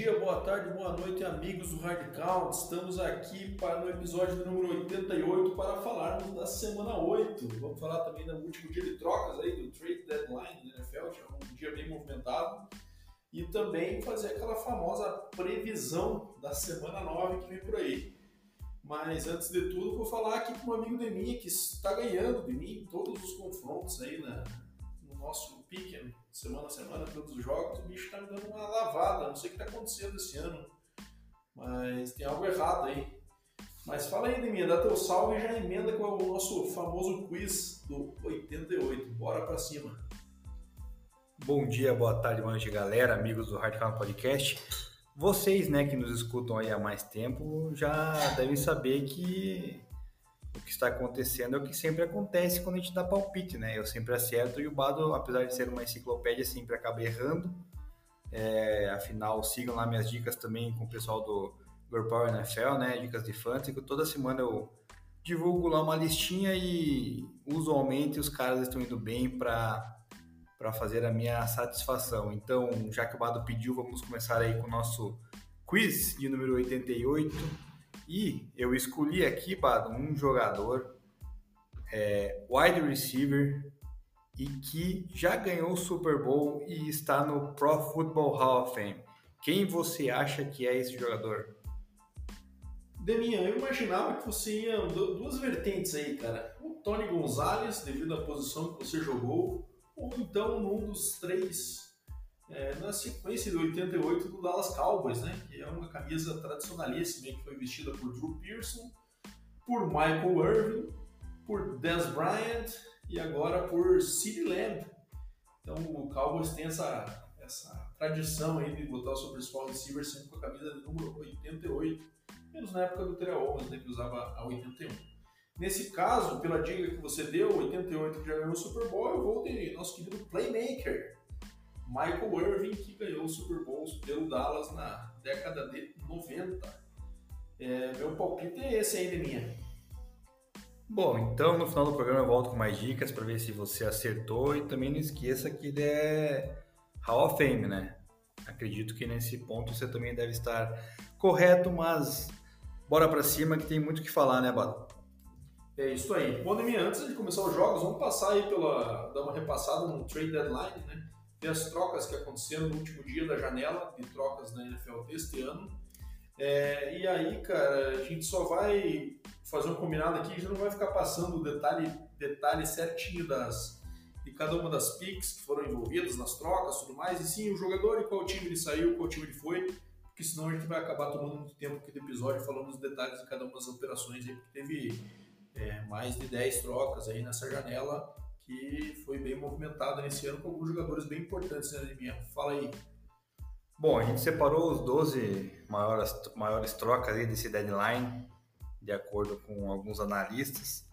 dia, boa tarde, boa noite, amigos do Hard Count. Estamos aqui para o episódio número 88 para falarmos da semana 8. Vamos falar também do último dia de trocas aí, do trade deadline do NFL, é um dia bem movimentado. E também fazer aquela famosa previsão da semana 9 que vem por aí. Mas antes de tudo, vou falar aqui com um amigo de mim que está ganhando de mim todos os confrontos aí na, nosso pique semana a semana, todos os jogos, o bicho tá me dando uma lavada. Não sei o que tá acontecendo esse ano, mas tem algo errado aí. Mas fala aí, Deminha, dá teu salve e já emenda com o nosso famoso quiz do 88. Bora pra cima. Bom dia, boa tarde, boa noite, galera, amigos do Hardcore Podcast. Vocês, né, que nos escutam aí há mais tempo, já devem saber que o que está acontecendo é o que sempre acontece quando a gente dá palpite, né? Eu sempre acerto e o Bado, apesar de ser uma enciclopédia, sempre acaba errando. É, afinal, sigam lá minhas dicas também com o pessoal do Girl Power NFL, né? Dicas de fantasy, que toda semana eu divulgo lá uma listinha e usualmente os caras estão indo bem para para fazer a minha satisfação. Então, já que o Bado pediu, vamos começar aí com o nosso quiz de número 88 e eu escolhi aqui, Bado, um jogador é, wide receiver e que já ganhou o Super Bowl e está no Pro Football Hall of Fame. Quem você acha que é esse jogador? Deminha, eu imaginava que você ia duas vertentes aí, cara. O Tony Gonzalez, devido à posição que você jogou, ou então num dos três é, na sequência de 88 do Dallas Cowboys, né? Que é uma camisa tradicionalíssima que foi vestida por Drew Pearson, por Michael Irvin, por Dez Bryant e agora por CeeDee Lamb. Então o Cowboys tem essa, essa tradição aí de botar o seu principal receiver sempre com a camisa de número 88, menos na época do Terrell Owens, né, que usava a 81. Nesse caso, pela dica que você deu, 88 que já ganhou o Super Bowl, eu vou de nosso querido Playmaker, Michael Irving, que ganhou o Super Bowl pelo Dallas na década de 90. É, meu palpite é esse aí, minha. Bom, então no final do programa eu volto com mais dicas para ver se você acertou e também não esqueça que ele é Hall of Fame, né? Acredito que nesse ponto você também deve estar correto, mas bora para cima que tem muito o que falar, né, Bado? É isso aí. Bom, antes de começar os jogos, vamos passar aí pela dar uma repassada no trade deadline, né? Tem as trocas que aconteceram no último dia da janela de trocas da NFL deste ano. É, e aí, cara, a gente só vai fazer um combinado aqui, a gente não vai ficar passando o detalhe, detalhe certinho das, de cada uma das picks que foram envolvidas nas trocas e tudo mais, e sim o jogador e qual time ele saiu, qual time ele foi, porque senão a gente vai acabar tomando muito tempo aqui do episódio falando os detalhes de cada uma das operações aí, porque teve é, mais de 10 trocas aí nessa janela que foi bem movimentada nesse ano com alguns jogadores bem importantes na né, Fala aí. Bom, a gente separou os 12 maiores, maiores trocas aí desse deadline, de acordo com alguns analistas,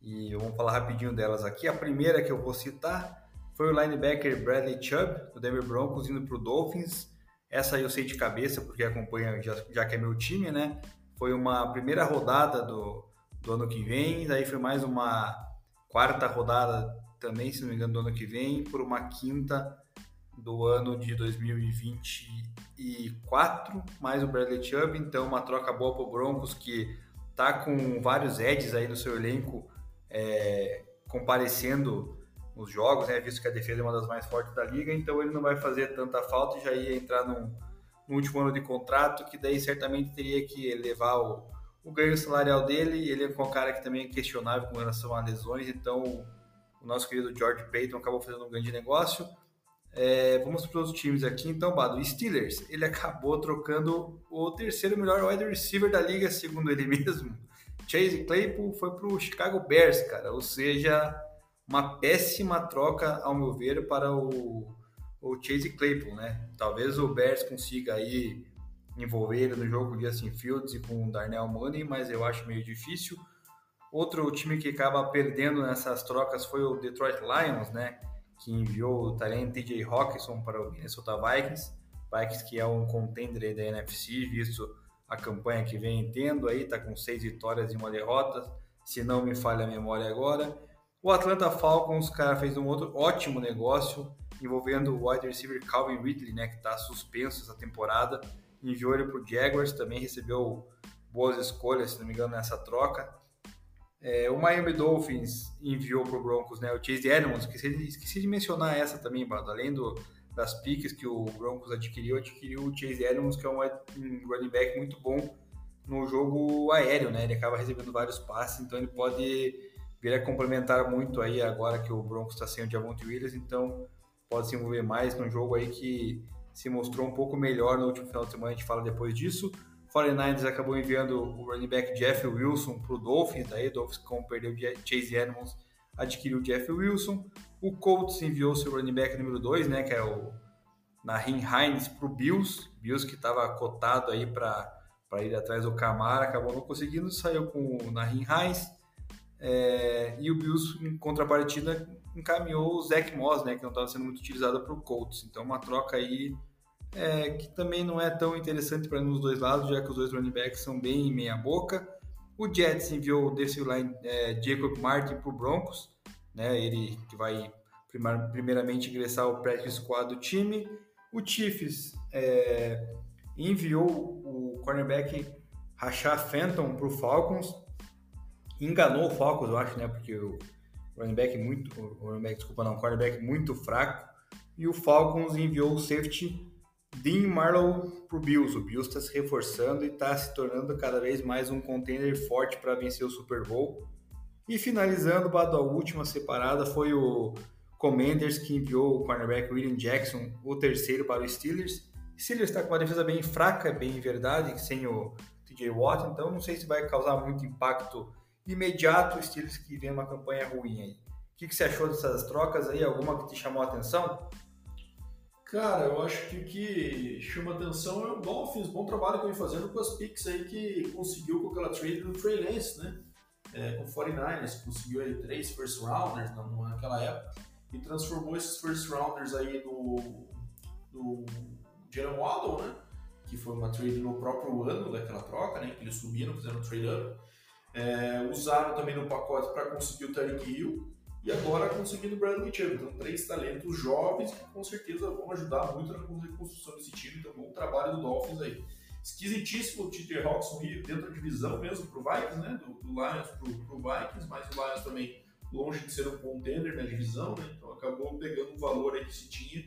e vamos falar rapidinho delas aqui. A primeira que eu vou citar foi o linebacker Bradley Chubb, do Denver Broncos, indo para o Dolphins. Essa eu sei de cabeça, porque acompanha, já, já que é meu time, né? Foi uma primeira rodada do, do ano que vem, daí foi mais uma quarta rodada também, se não me engano, do ano que vem, por uma quinta do ano de 2024, mais o Bradley Chubb, então uma troca boa para o Broncos que tá com vários edges aí no seu elenco é, comparecendo nos jogos, né, visto que a defesa é uma das mais fortes da liga, então ele não vai fazer tanta falta e já ia entrar num, no último ano de contrato, que daí certamente teria que levar o, o ganho salarial dele, ele é um cara que também é questionável com relação a lesões, então o nosso querido George Payton acabou fazendo um grande negócio. É, vamos para os times aqui, então, Bado. Steelers, ele acabou trocando o terceiro melhor wide receiver da liga, segundo ele mesmo. Chase Claypool foi para o Chicago Bears, cara, ou seja, uma péssima troca, ao meu ver, para o, o Chase Claypool, né? Talvez o Bears consiga aí envolver no jogo com Justin Fields e com o Darnell Mooney, mas eu acho meio difícil. Outro time que acaba perdendo nessas trocas foi o Detroit Lions, né? Que enviou o talento TJ Hawkinson para o Minnesota Vikings. Vikings que é um contender da NFC, visto a campanha que vem tendo aí, tá com seis vitórias e uma derrota, se não me falha a memória agora. O Atlanta Falcons, cara, fez um outro ótimo negócio envolvendo o wide receiver Calvin Ridley, né, que está suspenso essa temporada enviou ele para o Jaguars, também recebeu boas escolhas, se não me engano, nessa troca. É, o Miami Dolphins enviou para o Broncos né, o Chase Edmonds, esqueci, esqueci de mencionar essa também, além do, das piques que o Broncos adquiriu, adquiriu o Chase Edmonds, que é um, um running back muito bom no jogo aéreo, né? Ele acaba recebendo vários passes, então ele pode vir a complementar muito aí agora que o Broncos está sem o Javonte Williams, então pode se envolver mais num jogo aí que se mostrou um pouco melhor no último final de semana, a gente fala depois disso. 49ers acabou enviando o running back Jeff Wilson para o Dolphins, daí o Dolphins, como perdeu Chase Edmonds, adquiriu Jeff Wilson. O Colts enviou seu running back número 2, né, que é o Nahin Hines, para o Bills. Bills que estava cotado aí para ir atrás do Camara, acabou não conseguindo, saiu com o Nahin Hines. É, e o Bills, em contrapartida, encaminhou o Zach Moss, né, que não estava sendo muito utilizado para o Colts. Então, uma troca aí é, que também não é tão interessante para nos dois lados, já que os dois running backs são bem meia boca. O Jets enviou o line é, Jacob Martin para o Broncos, né, ele que vai primeiramente ingressar o practice squad do time. O Chiefs é, enviou o cornerback Rashad Fenton para o Falcons, enganou o Falcons, eu acho, né, porque o running back muito, running back, desculpa não, cornerback muito fraco, e o Falcons enviou o safety Dean Marlowe para o Bills. O Bills está se reforçando e está se tornando cada vez mais um contender forte para vencer o Super Bowl. E finalizando, a última separada foi o Commanders que enviou o cornerback William Jackson, o terceiro para o Steelers. Steelers está com uma defesa bem fraca, bem verdade, sem o TJ Watt, então não sei se vai causar muito impacto imediato o Steelers que vem uma campanha ruim aí. O que, que você achou dessas trocas aí? Alguma que te chamou a atenção? Cara, eu acho que o que chama atenção é o Dolphins, bom trabalho que vem fazendo com as picks aí que conseguiu com aquela trade do Trey Lance, né? É, com 49ers, conseguiu aí três first rounders naquela época e transformou esses first rounders aí no, no Jalen Waddle, né? Que foi uma trade no próprio ano daquela troca, né? Que eles subiram, fizeram um trade up. É, usaram também no pacote para conseguir o Tyreek Hill e agora conseguindo o Bradley Chubb. Então, três talentos jovens que com certeza vão ajudar muito na reconstrução desse time. Então, bom trabalho do Dolphins aí. Esquisitíssimo o TJ Hawkinson dentro da divisão mesmo pro Vikings, né? Do, do Lions pro, pro Vikings, mas o Lions também longe de ser um contender na divisão, né? Então acabou pegando o valor aí que se tinha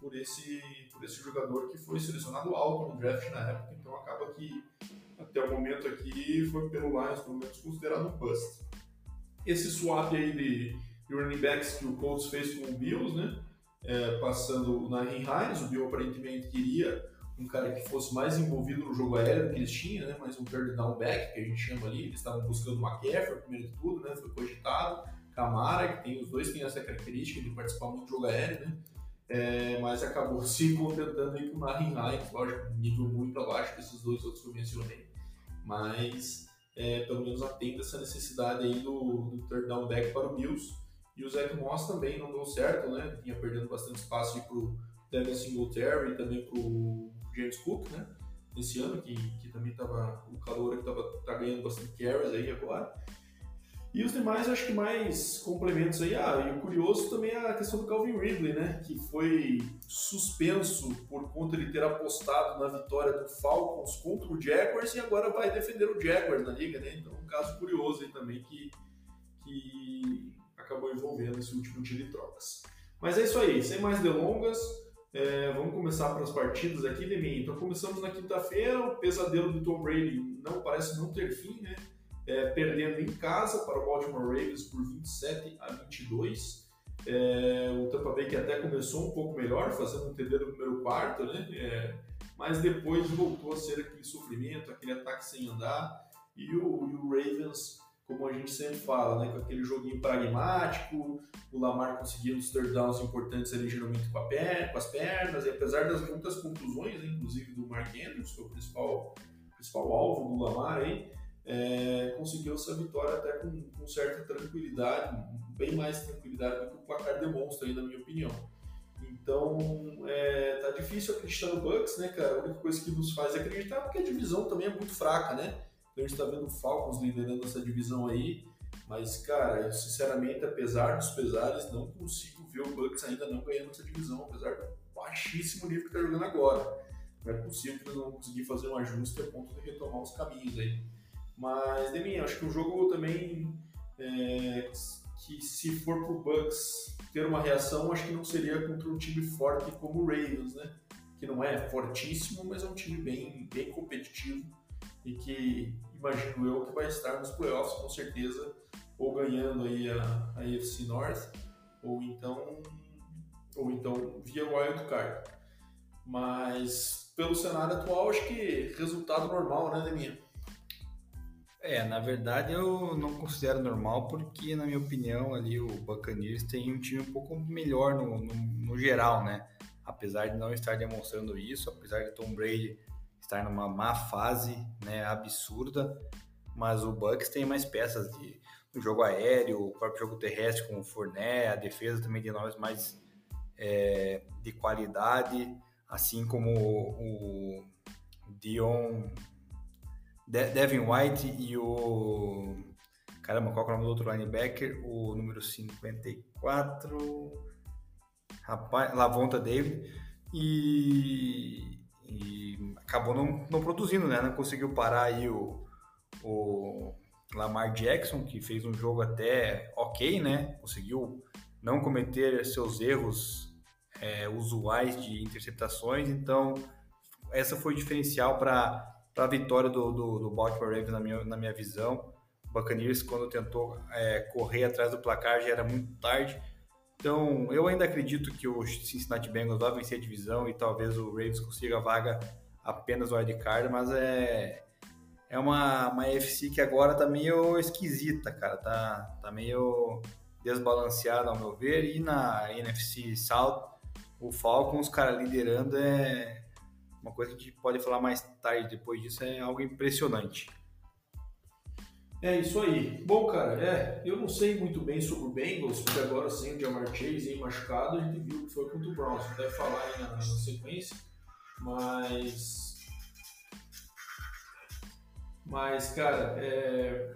por esse, por esse jogador que foi selecionado alto no draft na época. Então acaba que até o momento aqui foi pelo Lions, pelo menos considerado um bust esse swap aí de, running backs que o Colts fez com o Bills, né? É, passando na Hines, o Bill aparentemente queria um cara que fosse mais envolvido no jogo aéreo que eles tinham, né? Mais um third down back, que a gente chama ali. Eles estavam buscando o McCaffrey, primeiro de tudo, né? Foi cogitado. Camara, que tem, os dois têm essa característica de participar muito do jogo aéreo, né? É, mas acabou se contentando aí com o Nahin Hines, lógico, nível muito abaixo desses dois outros que eu mencionei. Mas é, pelo menos atenda essa necessidade aí do, do third down back para o Bills. E o Zach Moss também não deu certo, né? Vinha perdendo bastante espaço para o Devin Singletary e também para o James Cook, né? Nesse ano, que, que também estava o calor que estava tá ganhando bastante carries aí agora. E os demais, acho que mais complementos aí. Ah, e o curioso também é a questão do Calvin Ridley, né? Que foi suspenso por conta de ter apostado na vitória do Falcons contra o Jaguars e agora vai defender o Jaguars na liga, né? Então, um caso curioso aí também que, que acabou envolvendo esse último tiro de trocas. Mas é isso aí, sem mais delongas. É, vamos começar para as partidas aqui, Demi. Então, começamos na quinta-feira. O pesadelo do Tom Brady não parece não ter fim, né? É, perdendo em casa para o Baltimore Ravens por 27 a 22. É, o Tampa Bay que até começou um pouco melhor, fazendo um TD no primeiro quarto, né? É, mas depois voltou a ser aquele sofrimento, aquele ataque sem andar. E o, e o, Ravens, como a gente sempre fala, né? com aquele joguinho pragmático, o Lamar conseguindo os third downs importantes ali, geralmente com, pé, com as pernas, e apesar das muitas contusões, né? inclusive do Mark Andrews, que é o principal, principal alvo do Lamar aí, é, conseguiu essa vitória até com, com, certa tranquilidade, bem mais tranquilidade do que o placar demonstra aí, na minha opinião. Então, é, tá difícil acreditar no Bucks, né, cara? A única coisa que nos faz acreditar é porque a divisão também é muito fraca, né? Então a gente tá vendo o Falcons liderando essa divisão aí, mas, cara, eu, sinceramente, apesar dos pesares, não consigo ver o Bucks ainda não ganhando essa divisão, apesar do baixíssimo nível que tá jogando agora. é possível que eles não vão conseguir fazer um ajuste a ponto de retomar os caminhos aí. Mas, Deminha, acho que o jogo também, é, que se for pro Bucks ter uma reação, acho que não seria contra um time forte como o Ravens, né? Que não é fortíssimo, mas é um time bem, bem competitivo e que imagino eu que vai estar nos playoffs com certeza, ou ganhando aí a, a AFC North, ou então, ou então via Wild Card. Mas pelo cenário atual, acho que resultado normal, né, Deminha? É, na verdade eu não considero normal porque, na minha opinião, ali o Buccaneers tem um time um pouco melhor no, no, no geral, né? Apesar de não estar demonstrando isso, apesar de Tom Brady estar numa má fase, né, absurda, mas o Bucks tem mais peças de no jogo aéreo, o próprio jogo terrestre com o Fournette, a defesa também de nomes mais é, de qualidade, assim como o, o Dion de Devin White e o. Caramba, qual é o nome do outro linebacker? O número 54. Rapaz, Lavonta David. E, e acabou não, não produzindo, né? Não conseguiu parar aí o, o Lamar Jackson, que fez um jogo até ok, né? Conseguiu não cometer seus erros é, usuais de interceptações, então essa foi o diferencial para para a vitória do, do, do, Baltimore Ravens, na minha, na minha visão. O Buccaneers, quando tentou é, correr atrás do placar, já era muito tarde. Então, eu ainda acredito que o Cincinnati Bengals vai vencer a divisão e talvez o Ravens consiga a vaga apenas no wildcard, mas é, é uma, uma FC que agora tá meio esquisita, cara. Tá, tá meio desbalanceada, ao meu ver. E na NFC South, o Falcons, cara, liderando é uma coisa que a gente pode falar mais tarde depois disso é algo impressionante. É isso aí. Bom, cara, é, eu não sei muito bem sobre o Bengals, porque agora sem o Jamar Chase aí machucado, a gente viu que foi contra o Browns. Deve falar aí na, na sequência, mas. Mas, cara, é,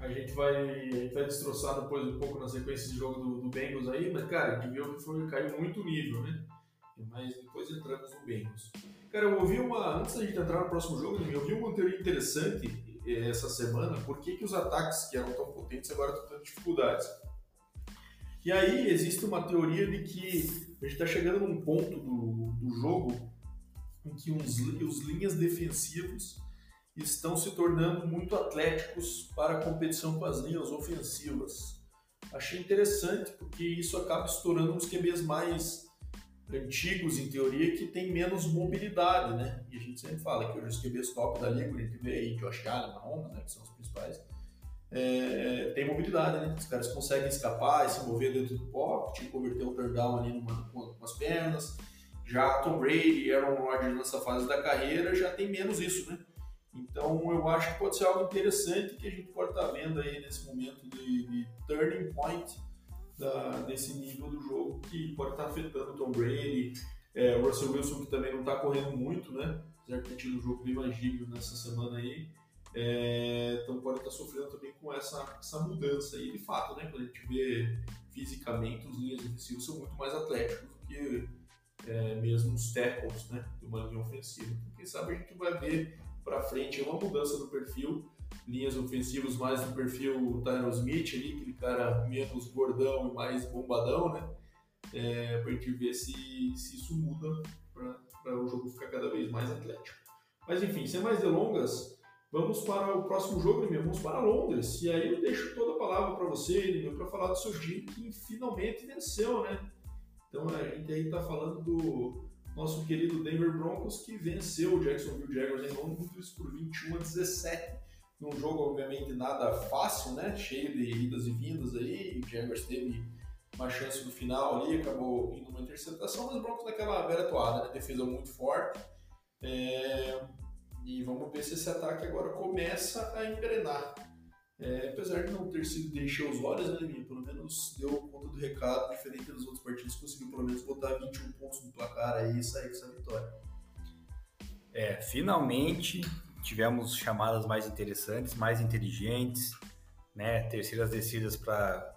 a gente vai, a gente vai destroçar depois um pouco na sequência de jogo do, do Bengals aí, mas, cara, a gente viu que foi, caiu muito o nível, né? Mas depois entramos no Bengals. Cara, eu ouvi uma. Antes da gente entrar no próximo jogo, eu ouvi uma teoria interessante eh, essa semana. Por que, que os ataques que eram tão potentes agora estão tendo dificuldades? E aí existe uma teoria de que a gente está chegando num ponto do, do jogo em que os, os linhas defensivos estão se tornando muito atléticos para a competição com as linhas ofensivas. Achei interessante porque isso acaba estourando uns QBs mais antigos, em teoria, que tem menos mobilidade, né? E a gente sempre fala que hoje os QBs top da liga, gente vê aí Josh Allen, Mahomes, né, que são os principais, é, tem mobilidade, né? Os caras conseguem escapar e se mover dentro do pocket, converter o third down ali numa, com, com as pernas. Já Tom Brady Aaron Rodgers nessa fase da carreira já tem menos isso, né? Então eu acho que pode ser algo interessante que a gente pode estar vendo aí nesse momento de, de turning point da, desse nível do jogo que pode estar afetando o Tom Brady, é, o Russell Wilson que também não está correndo muito, né? Apesar de ter tido um jogo bem mais nessa semana aí. É, então pode estar sofrendo também com essa, essa mudança aí de fato, né? Quando a gente vê fisicamente os linhas ofensivas são muito mais atléticos do que é, mesmo os tackles, né? De uma linha ofensiva. Então, quem sabe a gente vai ver para frente uma mudança no perfil linhas ofensivas mais no perfil Tyron Smith ali, aquele cara menos gordão e mais bombadão, né? É, pra gente ver se, se isso muda para o jogo ficar cada vez mais atlético. Mas enfim, sem mais delongas, vamos para o próximo jogo, mesmo, vamos para Londres. E aí eu deixo toda a palavra para você, para falar do seu time que finalmente venceu, né? Então a gente aí está falando do nosso querido Denver Broncos que venceu o Jacksonville Jaguars em Londres por 21 a 17 num jogo, obviamente, nada fácil, né? Cheio de idas e vindas aí. O Jaguars teve uma chance no final ali, acabou indo uma interceptação, mas o Broncos naquela velha toada, né? Defesa muito forte. É... E vamos ver se esse ataque agora começa a engrenar. É, apesar de não ter sido de encher os olhos, né, pelo menos deu conta do recado, diferente dos outros partidos, conseguiu pelo menos botar 21 pontos no placar aí e sair com essa vitória. É, finalmente tivemos chamadas mais interessantes, mais inteligentes, né? Terceiras descidas para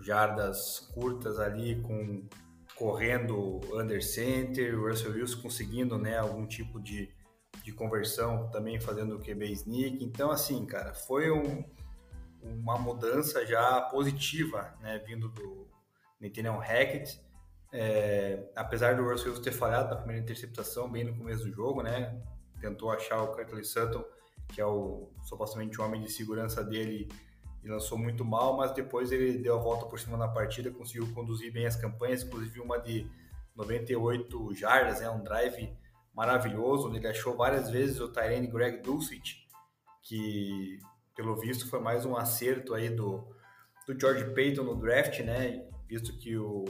jardas curtas ali com correndo under center, o Russell Wilson conseguindo né, algum tipo de, de conversão, também fazendo o QB sneak. Então, assim, cara, foi um, uma mudança já positiva, né, vindo do Nathaniel Hackett. É, apesar do Russell Wilson ter falhado na primeira interceptação bem no começo do jogo, né, tentou achar o Curtis Sutton, que é o supostamente o homem de segurança dele, e lançou muito mal, mas depois ele deu a volta por cima na partida, conseguiu conduzir bem as campanhas, inclusive uma de 98 jardas, né, um drive maravilhoso, onde ele achou várias vezes o Tyrene Greg Dulcich, que pelo visto foi mais um acerto aí do, do George Payton no draft, né, visto que o,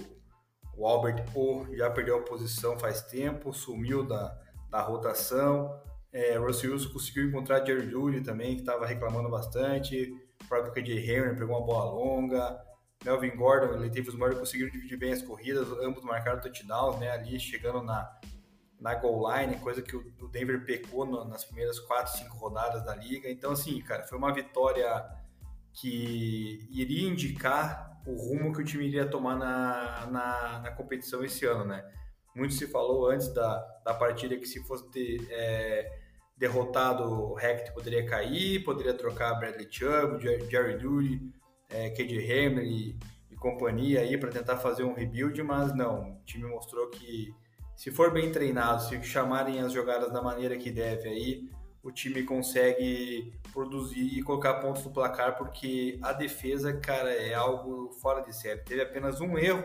o Albert O já perdeu a posição faz tempo, sumiu da, da rotação, é, Russell Wilson conseguiu encontrar Jerry Judy também, que estava reclamando bastante, o próprio KJ Henry pegou uma bola longa, Melvin Gordon e Latavius Murray conseguiram dividir bem as corridas, ambos marcaram touchdowns, né, ali chegando na, na goal line, coisa que o Denver pecou no, nas primeiras 4, 5 rodadas da liga. Então, assim, cara, foi uma vitória que iria indicar o rumo que o time iria tomar na, na, na competição esse ano, né? Muito se falou antes da, da partida que se fosse ter, é, derrotado, o Hackett poderia cair, poderia trocar Bradley Chubb, Jerry Duty, é, KJ Hamler e, e companhia aí para tentar fazer um rebuild, mas não, o time mostrou que se for bem treinado, se chamarem as jogadas da maneira que deve aí, o time consegue produzir e colocar pontos no placar, porque a defesa, cara, é algo fora de série. Teve apenas um erro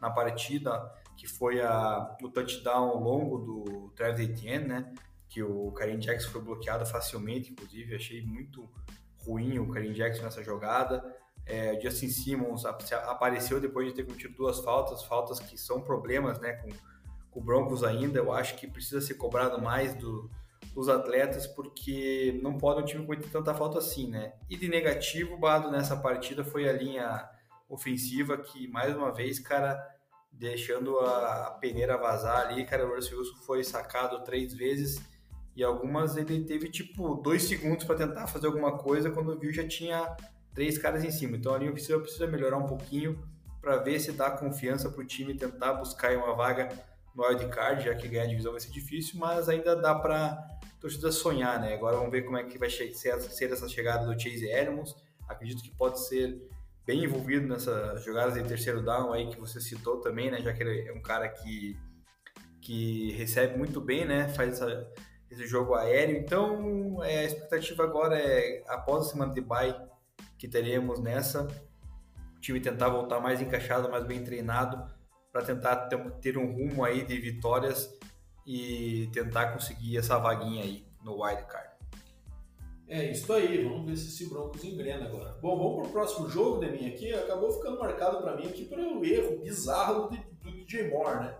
na partida, que foi a, o touchdown longo do Travis Etienne, né? que o Karim Jackson foi bloqueado facilmente, inclusive, achei muito ruim o Karim Jackson nessa jogada. É, o Justin Simmons apareceu depois de ter cometido duas faltas, faltas que são problemas né, com, com o Broncos ainda. Eu acho que precisa ser cobrado mais do, dos atletas, porque não pode um time cometer tanta falta assim, né? E de negativo, Bado, nessa partida foi a linha ofensiva que, mais uma vez, cara, deixando a peneira vazar ali, cara, o Russell Wilson foi sacado três vezes e algumas ele teve tipo dois segundos para tentar fazer alguma coisa, quando viu já tinha três caras em cima. Então a linha ofensiva precisa melhorar um pouquinho para ver se dá confiança para o time tentar buscar uma vaga no wildcard, já que ganhar a divisão vai ser difícil, mas ainda dá para torcida sonhar, né? Agora vamos ver como é que vai ser essa chegada do Chase Edmonds. Acredito que pode ser bem envolvido nessas jogadas de terceiro down aí que você citou também, né? Já que ele é um cara que, que recebe muito bem, né? Faz essa esse jogo aéreo. Então, é, a expectativa agora é, após a semana de bye que teremos nessa, o time tentar voltar mais encaixado, mais bem treinado, para tentar ter, um rumo aí de vitórias e tentar conseguir essa vaguinha aí no wild card. É isso aí, vamos ver se esse Broncos engrena agora. Bom, vamos para o próximo jogo, Deminha, aqui acabou ficando marcado para mim aqui pelo erro bizarro do, do DJ Moore, né?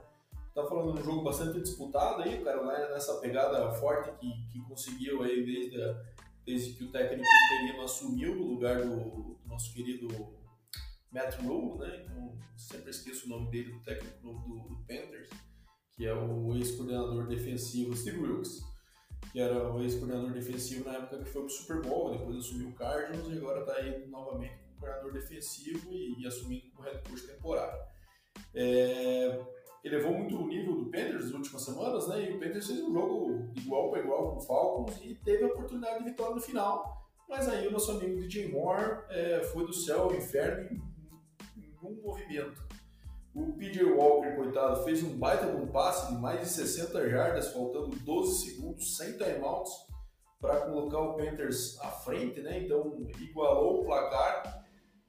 tá falando de um jogo bastante disputado aí, o Carolina nessa pegada forte que, que conseguiu aí desde, a, desde que o técnico interino assumiu no lugar do, do, nosso querido Matt Rule, né? Então, sempre esqueço o nome dele, do técnico novo do, do Panthers, que é o ex-coordenador defensivo Steve Wilkes, que era o ex-coordenador defensivo na época que foi pro Super Bowl, depois assumiu o Cardinals e agora está aí novamente como coordenador defensivo e, e assumindo como head coach temporário. É, elevou muito o nível do Panthers nas últimas semanas, né? E o Panthers fez um jogo igual para igual com o Falcons e teve a oportunidade de vitória no final. Mas aí o nosso amigo DJ Moore é, foi do céu ao inferno em, em um movimento. O PJ Walker, coitado, fez um baita de um passe de mais de 60 jardas, faltando 12 segundos, sem timeouts, para colocar o Panthers à frente, né? Então igualou o placar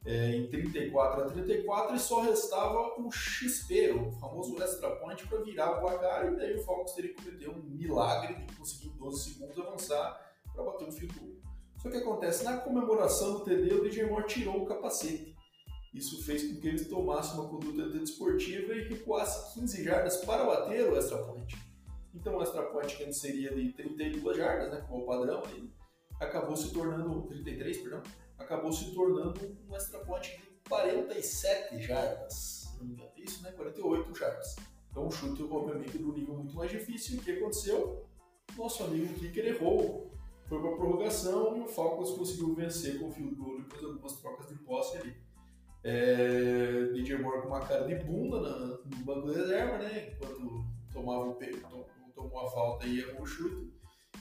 é, em 34 a 34 e só restava o XP, o famoso extra point, para virar o placar e daí o Falcons teria que cometer um milagre de conseguir em 12 segundos avançar para bater o field goal. Só que acontece, na comemoração do TD, o DJ Moore tirou o capacete. Isso fez com que eles tomassem uma conduta desportiva e recuasse 15 jardas para bater o extra point. Então o extra point que antes seria de 32 jardas, né, como é o padrão, acabou se tornando 33, perdão, acabou se tornando um extra point de 47 jardas. Não me engano, isso, né? 48 jardas. Então, um chute, obviamente, do nível muito mais difícil. O que aconteceu? Nosso amigo Kicker errou. Foi para a prorrogação e o Falcons conseguiu vencer com o field goal depois de algumas trocas de posse ali. É, DJ Moore com uma cara de bunda na, no banco de reserva, né? Enquanto tomava o tomou a falta e errou o chute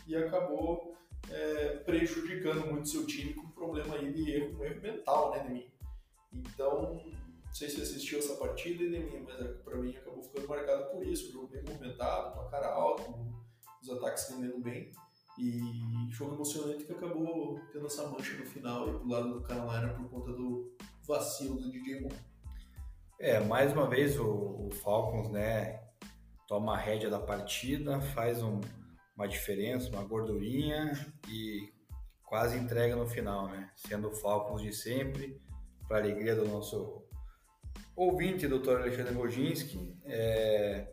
e acabou é, prejudicando muito seu time com problema aí de erro, um erro mental, né, de mim. Então, não sei se assistiu essa partida, né, mas é, para mim acabou ficando marcado por isso. O jogo bem movimentado, com a cara alta, os ataques rendendo bem. E jogo emocionante que acabou tendo essa mancha no final e pro lado do Carolina por conta do vacilo do DJ Moore. É, mais uma vez o, o Falcons, né, toma a rédea da partida, faz um, uma diferença, uma gordurinha e quase entrega no final, né? Sendo o Falcons de sempre, para alegria do nosso ouvinte, Dr. Alexandre Roginski, é,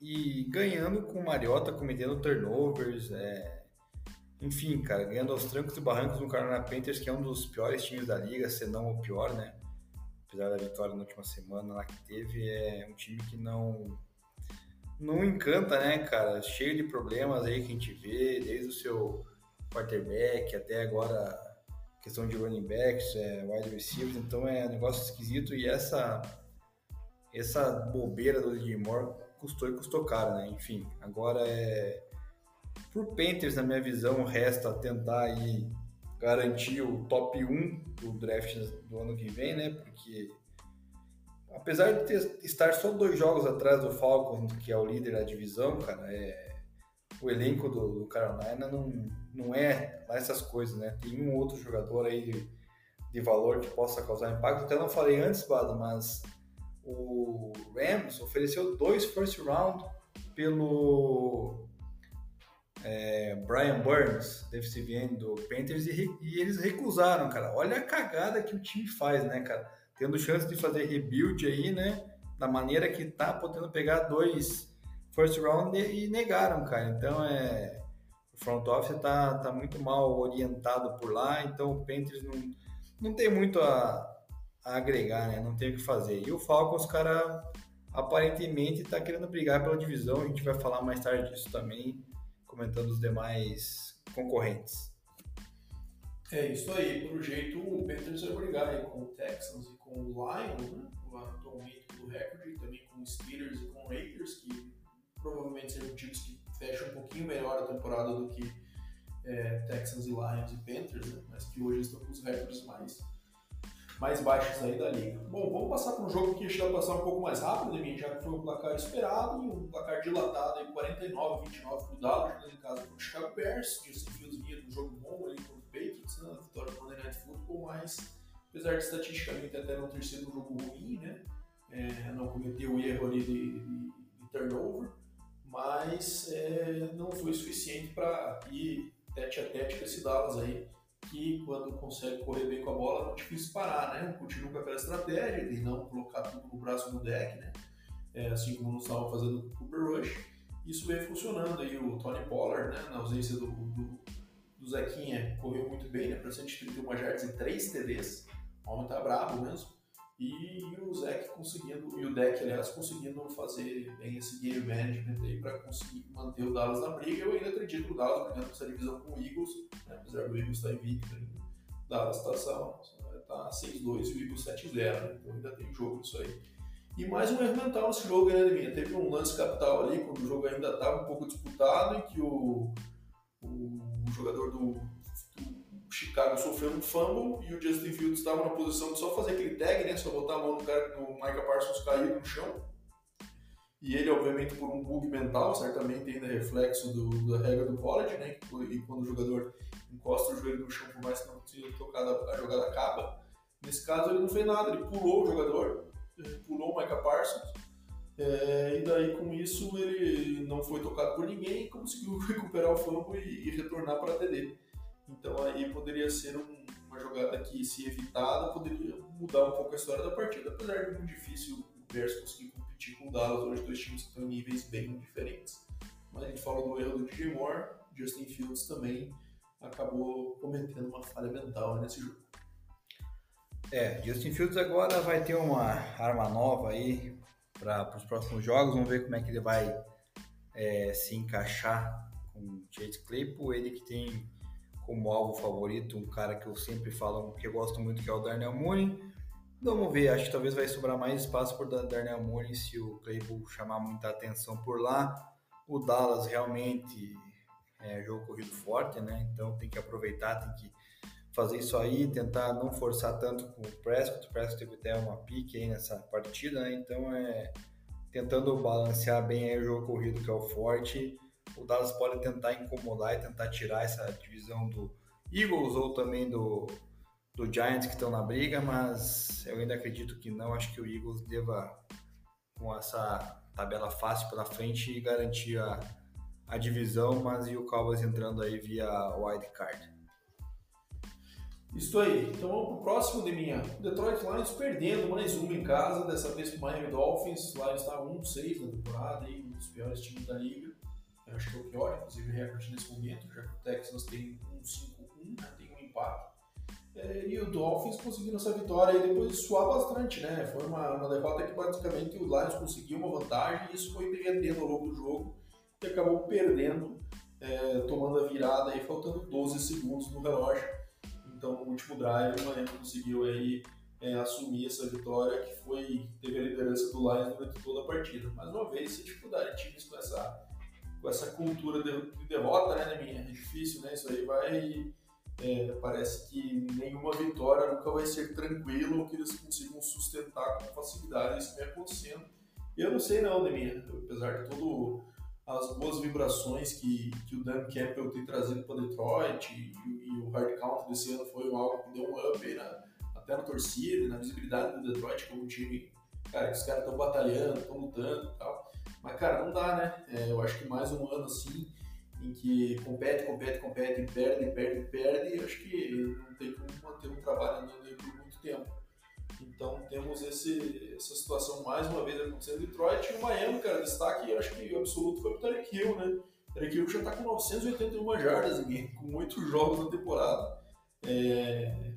e ganhando com o Mariota, cometendo turnovers, é, enfim, cara, ganhando aos trancos e barrancos no Carolina Panthers, que é um dos piores times da liga, se não o pior, né? Apesar da vitória na última semana lá que teve, é um time que não não encanta, né, cara? Cheio de problemas aí que a gente vê, desde o seu quarterback até agora questão de running backs, é, wide receivers, então é um negócio esquisito e essa essa bobeira do DJ Moore custou e custou caro, né? Enfim, agora é por Panthers, na minha visão, resta tentar aí garantir o top 1 do draft do ano que vem, né? Porque apesar de ter, estar só dois jogos atrás do Falcons, que é o líder da divisão, cara, é, o elenco do, do Carolina não, não é lá essas coisas, né? Tem um outro jogador aí de, de valor que possa causar impacto. Até não falei antes, Bado, mas o Rams ofereceu dois first round pelo é, Brian Burns, defensive end do Panthers, e, e, eles recusaram, cara. Olha a cagada que o time faz, né, cara? Tendo chance de fazer rebuild aí, né? Da maneira que tá, podendo pegar dois first round e, e negaram, cara. Então é. O front office tá, tá muito mal orientado por lá, então o Panthers não, não tem muito a, a agregar, né? Não tem o que fazer. E o Falcons, cara, aparentemente tá querendo brigar pela divisão. A gente vai falar mais tarde disso também comentando os demais concorrentes. É isso aí, pelo jeito o Panthers vai brigar aí com o Texans e com o Lions, né? atualmente do recorde, e também com os Steelers e com o Raiders, que provavelmente serão times que fecham um pouquinho melhor a temporada do que é, Texans e Lions e Panthers, né? mas que hoje estão com os recordes mais mais baixos aí da liga. Bom, vamos passar para um jogo que a passar um pouco mais rápido, né, já que foi um placar esperado e um placar dilatado aí, 49 29 para o Dallas, jogando em casa com o Chicago Bears. Justin Fields vinha de um jogo bom ali contra o Patriots, né, vitória do Monday Night Football, mas apesar de estatisticamente até não ter sido um jogo ruim, né, é, não cometeu o erro ali de, de, de turnover, mas é, não foi suficiente para ir tete a tete com esse Dallas aí que quando consegue correr bem com a bola é difícil parar, né? Continua com aquela estratégia de não colocar tudo no braço no deck, né? É, assim como nós estávamos fazendo o Cooper Rush. Isso vem funcionando aí, o Tony Pollard, né? Na ausência do, do, do Zequinha, correu muito bem, né? Para 131 jardas e 3 TDs. O homem tá brabo mesmo. E, e o Zeke conseguindo, e o deck, aliás, conseguindo fazer bem esse game management aí para conseguir manter o Dallas na briga. Eu ainda acredito que o Dallas brigando essa divisão com o Eagles, né? apesar do Eagles estar invicto ainda. O Dallas está tá 6-2 e o Eagles 7-0, né? então ainda tem jogo isso aí. E mais um erro mental nesse jogo, né, Leminha? Teve um lance capital ali, quando o jogo ainda estava um pouco disputado, em que o, o jogador do Chicago sofreu um fumble e o Justin Fields estava na posição de só fazer aquele tag, né? Só botar a mão no cara no Micah Parsons cair no chão. E ele, obviamente, por um bug mental, certamente ainda reflexo do, da regra do college, né? E quando o jogador encosta o joelho no chão, por mais que não tenha tocado, a jogada acaba. Nesse caso, ele não fez nada, ele pulou o jogador, pulou o Micah Parsons. É, e daí, com isso, ele não foi tocado por ninguém e conseguiu recuperar o fumble e, e retornar para a TD. Então aí poderia ser um, uma jogada que, se evitada, poderia mudar um pouco a história da partida, apesar de muito difícil o Bears conseguir competir com o Dallas, hoje dois times que estão em níveis bem diferentes. Mas a gente fala do erro do DJ Moore, Justin Fields também acabou cometendo uma falha mental nesse jogo. É, Justin Fields agora vai ter uma arma nova aí para os próximos jogos. Vamos ver como é que ele vai é, se encaixar com o Chase Claypool. Ele que tem como alvo favorito um cara que eu sempre falo que eu gosto muito, que é o Darnell Mooney. Vamos ver, acho que talvez vai sobrar mais espaço por Darnell Mooney se o Claypool chamar muita atenção por lá. O Dallas realmente é jogo corrido forte, né? Então tem que aproveitar, tem que fazer isso aí, tentar não forçar tanto com o Prescott. O Prescott teve até uma pique aí nessa partida, né? Então é tentando balancear bem o jogo corrido que é o forte. O Dallas pode tentar incomodar e tentar tirar essa divisão do Eagles ou também do, do Giants que estão na briga, mas eu ainda acredito que não. Acho que o Eagles deva, com essa tabela fácil pela frente, garantir a, a divisão, mas e o Cowboys entrando aí via wild card. Isso aí. Então vamos pro próximo de minha. Detroit Lions perdendo mais uma em casa, dessa vez pro Miami Dolphins. O Lions está 1-6 na temporada, um dos piores times da liga. Eu acho que é o pior, inclusive, recorde nesse momento, já que o Texans tem 1-5-1, né? tem um empate. É, e o Dolphins conseguindo essa vitória aí depois de suar bastante, né? Foi uma, uma derrota que basicamente o Lions conseguiu uma vantagem e isso foi derretendo ao longo do jogo e acabou perdendo, é, tomando a virada aí, faltando 12 segundos no relógio. Então, no último drive, o Miami conseguiu aí é, assumir essa vitória que foi teve a liderança do Lions durante toda a partida. Mais uma vez, se dificuldade times com essa com essa cultura de, de derrota, né, minha? É difícil, né? Isso aí vai é, parece que nenhuma vitória nunca vai ser tranquila ou que eles consigam sustentar com facilidade isso vem acontecendo. Eu não sei não, Deminha, apesar de todo as boas vibrações que, que o Dan Campbell tem trazido para Detroit e, e, o hard count desse ano foi algo que deu um up aí na, até na torcida, na visibilidade do Detroit como time, cara, os caras estão batalhando, estão lutando e tal. Mas, cara, não dá, né? É, eu acho que mais um ano assim, em que compete, compete, compete, perde, perde, perde, acho que não tem como manter um trabalho andando aí por muito tempo. Então temos esse, essa situação mais uma vez acontecendo em Detroit e o Miami, cara, destaque acho que o absoluto foi o Tarek Hill, né? O Tarek Hill já está com 981 jardas, com oito jogos na temporada. É,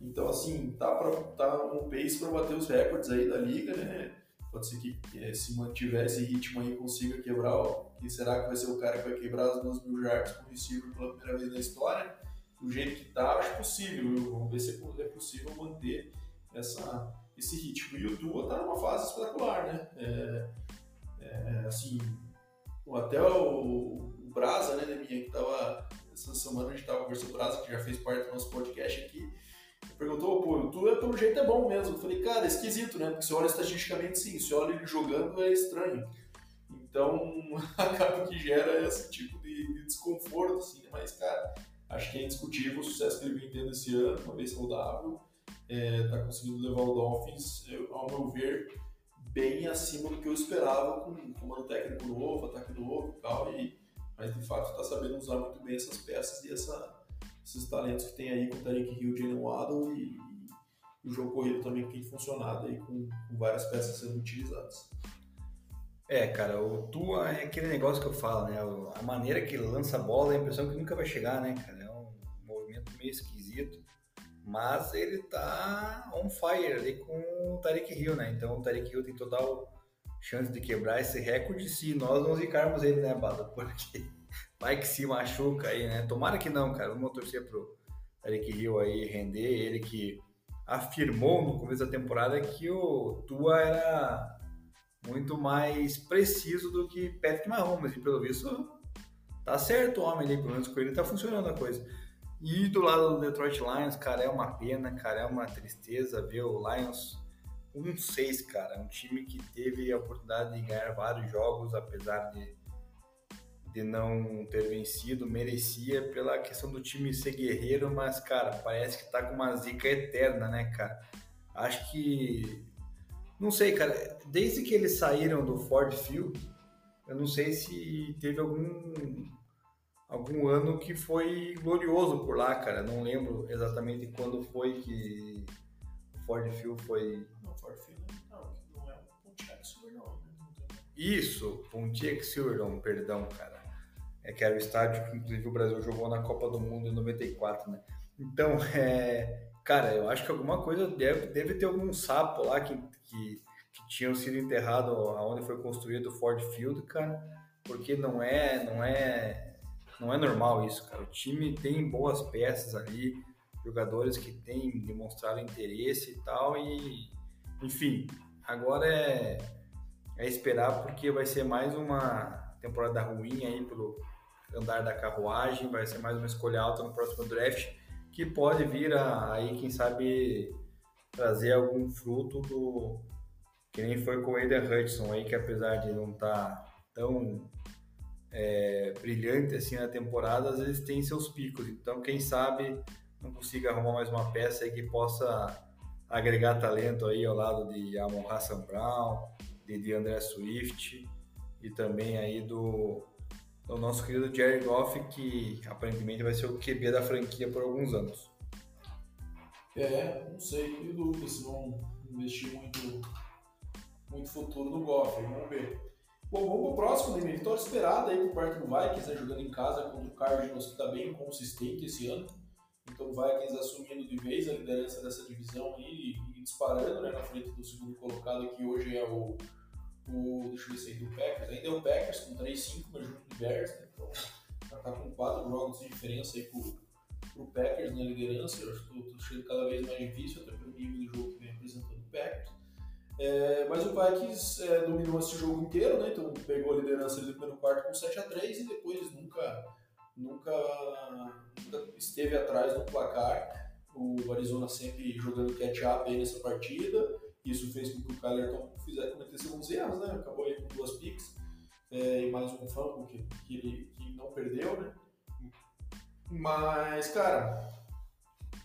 então, assim, tá, pra, tá um pace para bater os recordes aí da liga, né? Pode ser que, que se mantiver esse ritmo aí consiga quebrar. Quem será que vai ser o cara que vai quebrar as 2 mil jardas com receiver pela primeira vez na história? Do jeito que tá, acho possível. Vamos ver se é possível manter essa, esse ritmo. E o Tua tá numa fase espetacular, né? É, é, assim, até o, o Brasa, né, minha que tava, essa semana a gente tava conversando, o Brasa, que já fez parte do nosso podcast aqui, perguntou, pô, o Tua pelo jeito é bom mesmo. Eu falei, cara, é esquisito, né? Porque se olha estatisticamente, sim, se olha ele jogando é estranho. Então, acaba que gera esse tipo de, de desconforto, assim, né? Mas, cara, acho que é indiscutível o sucesso que ele vem tendo esse ano, uma vez saudável está é, conseguindo levar o Dolphins, ao meu ver, bem acima do que eu esperava com um comando técnico novo, ataque novo e tal, e, mas de fato está sabendo usar muito bem essas peças e essa, esses talentos que tem aí com o Tarek Hill, Jalen Waddle e, e, o jogo corrido também que tem funcionado aí com, com várias peças sendo utilizadas. É, cara, o Tua é aquele negócio que eu falo, né? A maneira que ele lança a bola, a impressão que nunca vai chegar, né, cara? É um movimento meio esquisito mas ele tá on fire ali com o Tarek Hill, né? Então o Tarek Hill tem total chance de quebrar esse recorde se nós não zicarmos ele, né, Bada? Porque vai que se machuca aí, né? Tomara que não, cara. Vamos torcer pro Tarek Hill aí render, ele que afirmou no começo da temporada que o Tua era muito mais preciso do que Patrick Mahomes, e pelo visto tá certo o homem ali, pelo menos com ele tá funcionando a coisa. E do lado do Detroit Lions, cara, é uma pena, cara, é uma tristeza ver o Lions 1-6, cara. Um time que teve a oportunidade de ganhar vários jogos, apesar de, de não ter vencido, merecia pela questão do time ser guerreiro, mas, cara, parece que tá com uma zica eterna, né, cara? Acho que. Não sei, cara, desde que eles saíram do Ford Field, eu não sei se teve algum algum ano que foi glorioso por lá, cara. Não lembro exatamente quando foi que o Ford Field foi. Não, Ford Field não, não é o Pontiac Silverdome, né? Isso, Pontiac Silverdome, perdão, cara. É que era o estádio que inclusive o Brasil jogou na Copa do Mundo em 94, né? Então, é, cara, eu acho que alguma coisa deve, deve ter algum sapo lá que, que, que tinham sido enterrado aonde foi construído o Ford Field, cara, porque não é, não é não é normal isso, cara. O time tem boas peças ali, jogadores que têm demonstrado interesse e tal, e enfim, agora é, é esperar porque vai ser mais uma temporada ruim aí pelo andar da carruagem, vai ser mais uma escolha alta no próximo draft, que pode vir a, aí, quem sabe, trazer algum fruto do que nem foi com o Aiden Hudson aí, que apesar de não estar tá tão é, brilhante assim na temporada, às vezes tem seus picos. Então, quem sabe não consiga arrumar mais uma peça aí que possa agregar talento aí ao lado de Amon Hassan Brown, de, de André Swift e também aí do, do nosso querido Jerry Goff, que aparentemente vai ser o QB da franquia por alguns anos. É, não sei, tenho dúvida se vão investir muito, muito futuro no Goff, vamos ver. Bom, vamos pro próximo, né? Vitória esperada aí por parte do Vikings, né? Jogando em casa contra o Cardinals, que está bem consistente esse ano. Então o Vikings assumindo de vez a liderança dessa divisão e, disparando né, na frente do segundo colocado, que hoje é o, o deixa eu ver se é do Packers. Ainda é o Packers com 3-5, mas junto do Bears, né? Então já tá com quatro jogos de diferença aí pro, pro Packers na liderança. Eu acho que tô, tô chegando cada vez mais difícil, até pelo nível de jogo que vem apresentando o Packers. É, mas o Vikings é, dominou esse jogo inteiro, né? Então pegou a liderança ali no primeiro quarto com 7 a 3 e depois nunca, nunca, nunca esteve atrás no placar. O Arizona sempre jogando catch-up aí nessa partida. Isso fez com que o Kyler fizesse cometesse alguns erros, né? Acabou aí com duas picks é, e mais um fumble que, que ele que não perdeu, né? Mas, cara,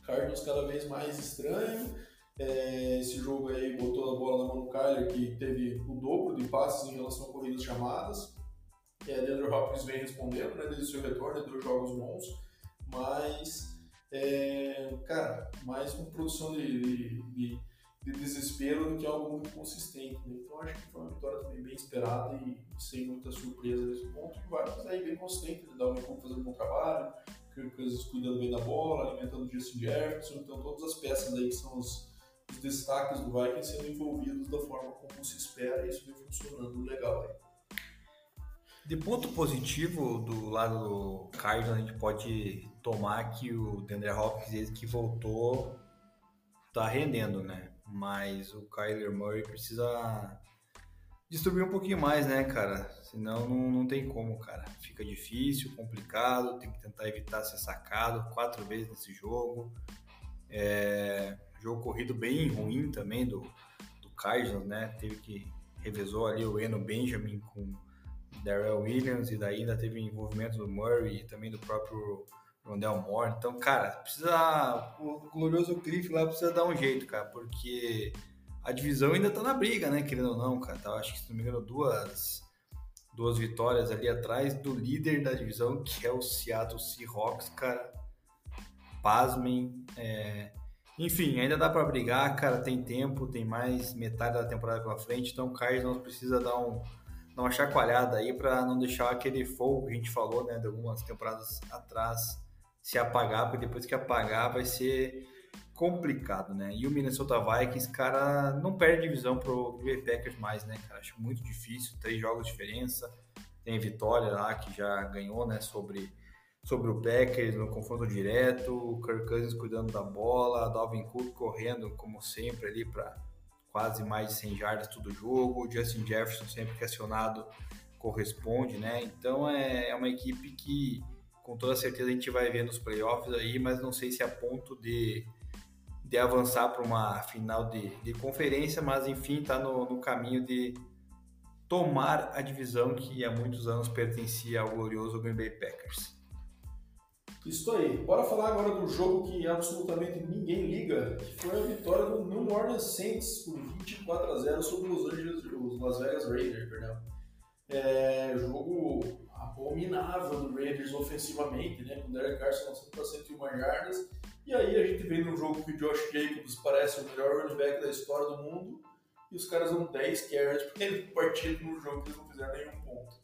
Cardinals cada vez mais estranho é, esse jogo aí botou a bola na mão do Kyler, que teve o dobro de passes em relação a corridas chamadas. A Deandre Hopkins vem respondendo, né, desde o seu retorno, dois jogos bons, mas, é, cara, mais uma produção de, de, de, de, desespero do que algo muito consistente. Né? Então acho que foi uma vitória também bem esperada e sem muita surpresa nesse ponto. O Vargas aí bem consistente, ele dá o Nicole fazendo um bom trabalho, cuidando bem da bola, alimentando o Justin Jefferson, então todas as peças aí que são os os destaques do Vikings sendo envolvidos da forma como se espera e isso vem funcionando legal aí. De ponto positivo do lado do Cardinals, a gente pode tomar que o Deandre Hopkins, que voltou, tá rendendo, né? Mas o Kyler Murray precisa distribuir um pouquinho mais, né, cara? Senão não, não tem como, cara. Fica difícil, complicado, tem que tentar evitar ser sacado quatro vezes nesse jogo. É, jogo corrido bem ruim também do, do Cardinals, né? Teve que revezou ali o Eno Benjamin com Darrell Williams e daí ainda teve envolvimento do Murray e também do próprio Rondell Moore. Então, cara, precisa o glorioso Cliff lá precisa dar um jeito, cara, porque a divisão ainda tá na briga, né, querendo ou não, cara. Tá, acho que se não me engano duas duas vitórias ali atrás do líder da divisão, que é o Seattle Seahawks, cara. Pasmem, é, enfim, ainda dá para brigar, cara, tem tempo, tem mais metade da temporada pela frente, então o Cardinals precisa dar, um, dar uma chacoalhada aí para não deixar aquele fogo que a gente falou, né, de algumas temporadas atrás se apagar, porque depois que apagar vai ser complicado, né? E o Minnesota Vikings, cara, não perde divisão pro Green Bay Packers mais, né, cara? Acho muito difícil, três jogos de diferença. Tem vitória lá que já ganhou, né, sobre sobre o Packers no confronto direto, o Kirk Cousins cuidando da bola, Dalvin Cook correndo como sempre ali para quase mais de 100 jardas todo jogo, o Justin Jefferson sempre que acionado corresponde, né? Então é, é uma equipe que com toda certeza a gente vai ver nos playoffs aí, mas não sei se a ponto de, de avançar para uma final de, de conferência, mas enfim está no, no caminho de tomar a divisão que há muitos anos pertencia ao glorioso Green Bay Packers. Isso aí. Bora falar agora do jogo que absolutamente ninguém liga, que foi a vitória do New Orleans Saints por 24 a 0 sobre os, Angeles, os Las Vegas Raiders, perdão. É, jogo abominável do Raiders ofensivamente, né? Com Derek Carson lançando para 101 jardas. E aí a gente vê no jogo que o Josh Jacobs parece o melhor running back da história do mundo e os caras dão 10 carries porque ele partido no jogo que eles não fizeram nenhum ponto.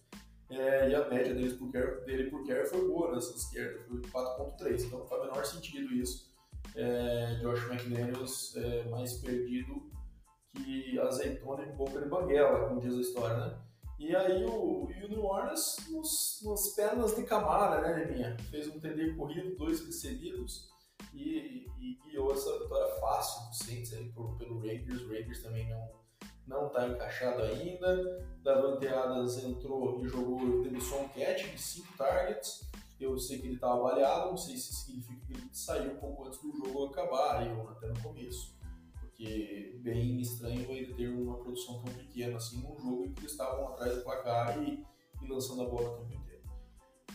É, e a média deles por care, dele por carry foi boa nessa esquerda, foi 4.3, então faz menor sentido isso. É, Josh McDaniels é mais perdido que azeitona em boca de banguela, como diz a história, né? E aí o, e o New Orleans nos, nas pernas de Camara, né, minha? Fez um TD corrido, dois recebidos. e, e guiou essa vitória fácil do Saints aí por, pelo Raiders. O Raiders também não não está encaixado ainda. Davante Adams entrou e jogou, teve só um catch de 5 targets. Eu sei que ele estava avaliado, não sei se significa que ele saiu um pouco antes do jogo acabar, ou até no começo. Porque bem estranho ele ter uma produção tão pequena assim num jogo em que eles estavam atrás do placar e, e lançando a bola o tempo inteiro.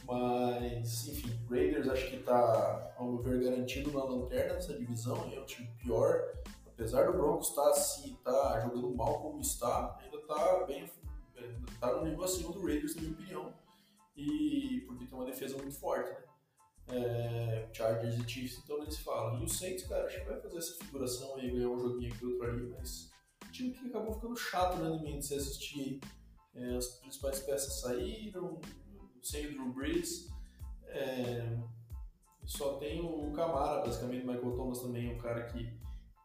Mas, enfim, Raiders acho que está, ao meu ver, garantido na lanterna dessa divisão. É o time pior. Apesar do Broncos estar tá, assim, tá jogando mal como está, ainda está bem. está no nível acima do Raiders, na minha opinião. E porque tem uma defesa muito forte, né? É, Chargers e Chiefs, então nem se fala. E o Saints, cara, acho que vai fazer essa figuração aí, ganhar um joguinho aqui, outro ali, mas time que acabou ficando chato, né, no de se assistir. É, as principais peças saíram, sem o Drew Brees. É, só tem o Camara, basicamente, o Michael Thomas também é um cara que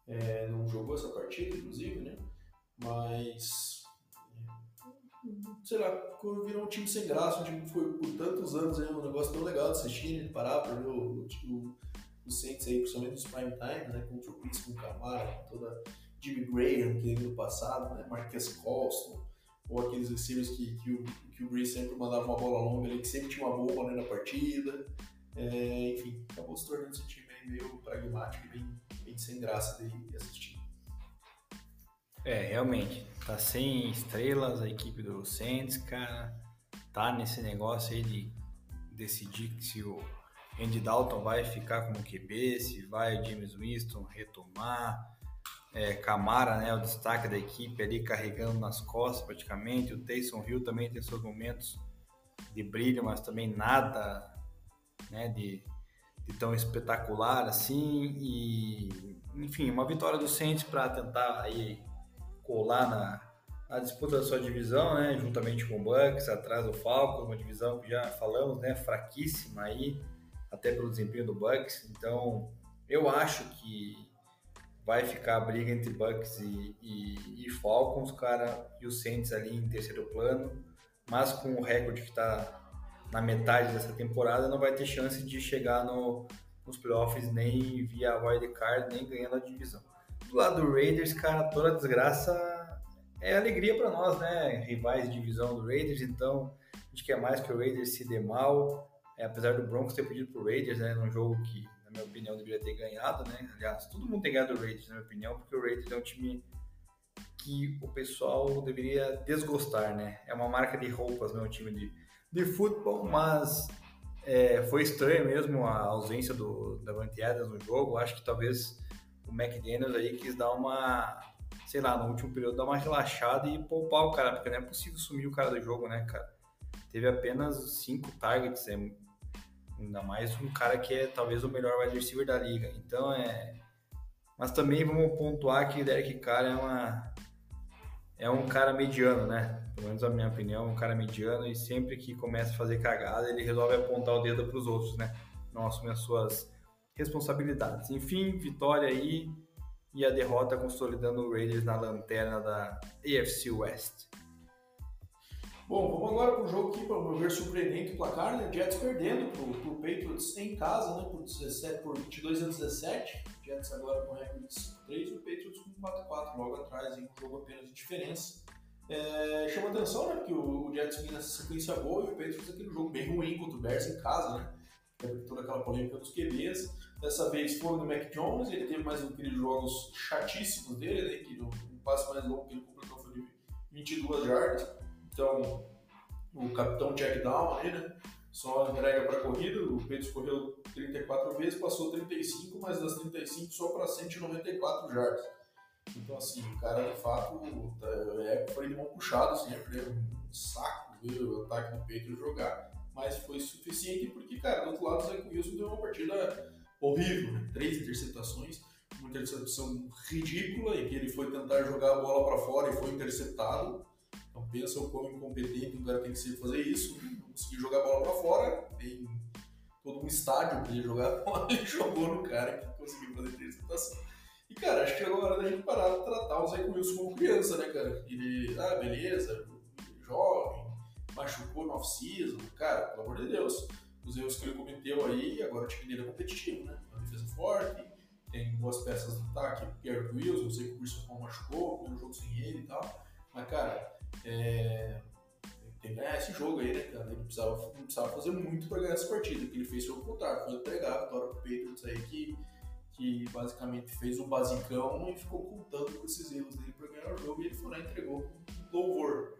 é, não jogou essa partida, inclusive, né? Mas, sei lá, virou um time sem graça, um time que foi por tantos anos aí, um negócio tão legal de assistir, de parar para ver o, o, o Saints aí, principalmente nos prime time, né? Com o Trubisky, com o Camara, toda Jimmy Graham, que no passado, né? Marquez Colston, ou aqueles receivers que, que, o, que o sempre mandava uma bola longa ali, que sempre tinha uma bomba né, na partida. É, enfim, acabou se tornando esse time meio pragmático e bem, bem sem graça de assistir. É, realmente, tá sem estrelas a equipe do Saints, cara. Tá nesse negócio aí de decidir se o Andy Dalton vai ficar como QB, se vai o James Winston retomar é, Camara, né, o destaque da equipe ali carregando nas costas praticamente. O Taysom Hill também tem seus momentos de brilho, mas também nada né, de, de tão espetacular assim. E enfim, uma vitória do Saints para tentar aí colar na, na disputa da sua divisão, né, juntamente com o Bucks, atrás do Falcons, uma divisão que já falamos, né, fraquíssima aí, até pelo desempenho do Bucks. Então, eu acho que vai ficar a briga entre Bucks e, e, e, Falcons, cara, e o Saints ali em terceiro plano, mas com o recorde que está na metade dessa temporada, não vai ter chance de chegar no, nos playoffs nem via wild card, nem ganhando a divisão. Do lado do Raiders, cara, toda desgraça é alegria para nós, né? Rivais de divisão do Raiders, então a gente quer mais que o Raiders se dê mal, é, apesar do Broncos ter pedido pro Raiders, né, num jogo que na minha opinião, deveria ter ganhado, né? Aliás, todo mundo tem ganhado o Raiders, na minha opinião, porque o Raiders é um time que o pessoal deveria desgostar, né? É uma marca de roupas, não é um time de, de futebol, mas é, foi estranho mesmo a ausência do Davante Adams no jogo. Acho que talvez o McDaniels aí quis dar uma, sei lá, no último período dar uma relaxada e poupar o cara, porque não é possível sumir o cara do jogo, né, cara? Teve apenas cinco targets, é Ainda mais um cara que é talvez o melhor wide receiver da liga. Então é. Mas também vamos pontuar que Derek Carr é uma. É um cara mediano, né? Pelo menos a minha opinião, é um cara mediano e sempre que começa a fazer cagada, ele resolve apontar o dedo para os outros, né? Não assume as suas responsabilidades. Enfim, vitória aí e a derrota consolidando o Raiders na lanterna da AFC West. Bom, vamos agora para o jogo que, para ver surpreendente o placar, né? Jets perdendo para o Patriots em casa, né? Por, 17, por 22 a 17. Jets agora com recorde de 5-3 e o Patriots com 4-4, logo atrás, em um jogo apenas de diferença. É, chama atenção, né? Porque o, o Jets vinha nessa sequência boa e o Patriots aquele jogo bem ruim contra o Bears em casa, né? Toda aquela polêmica dos QBs. Dessa vez foram do Mac Jones, ele teve mais um aqueles jogos chatíssimos dele, né? Que o passe mais longo que ele completou foi de 22 yards então, o capitão check down aí, né? Só entrega para corrida, o Pedro correu 34 vezes, passou 35, mas das 35 só para 194 jardas. Então, assim, o cara de fato é, foi de mão puxada assim, é um saco ver o ataque do Pedro jogar, mas foi suficiente porque, cara, do outro lado, o Zach Wilson deu uma partida horrível, né? três interceptações, uma interceptação ridícula em que ele foi tentar jogar a bola para fora e foi interceptado. Então pensa o quão incompetente o cara tem que ser fazer isso, não conseguir jogar a bola para fora, tem todo um estádio ele jogar a bola, ele jogou no cara que conseguiu fazer interceptação. E cara, acho que chegou a hora da gente parar de tratar o Zé Wilson como criança, né, cara? Ele, ah, beleza, jovem, machucou no off-season, cara, pelo amor de Deus. Os erros que ele cometeu aí, agora o time dele é competitivo, né? A defesa forte, tem boas peças no ataque, Garrett Wilson, eu sei que o Wilson Paul machucou, primeiro jogo sem ele e tal, mas cara, é, tem que ganhar esse jogo aí, né, cara? Ele precisava, não precisava fazer muito para ganhar essa partida, o que ele fez o contrário, foi entregar a vitória pro Patriots aí, que, que basicamente fez um basicão e ficou contando com esses erros dele para ganhar o jogo, e ele foi lá e entregou com louvor.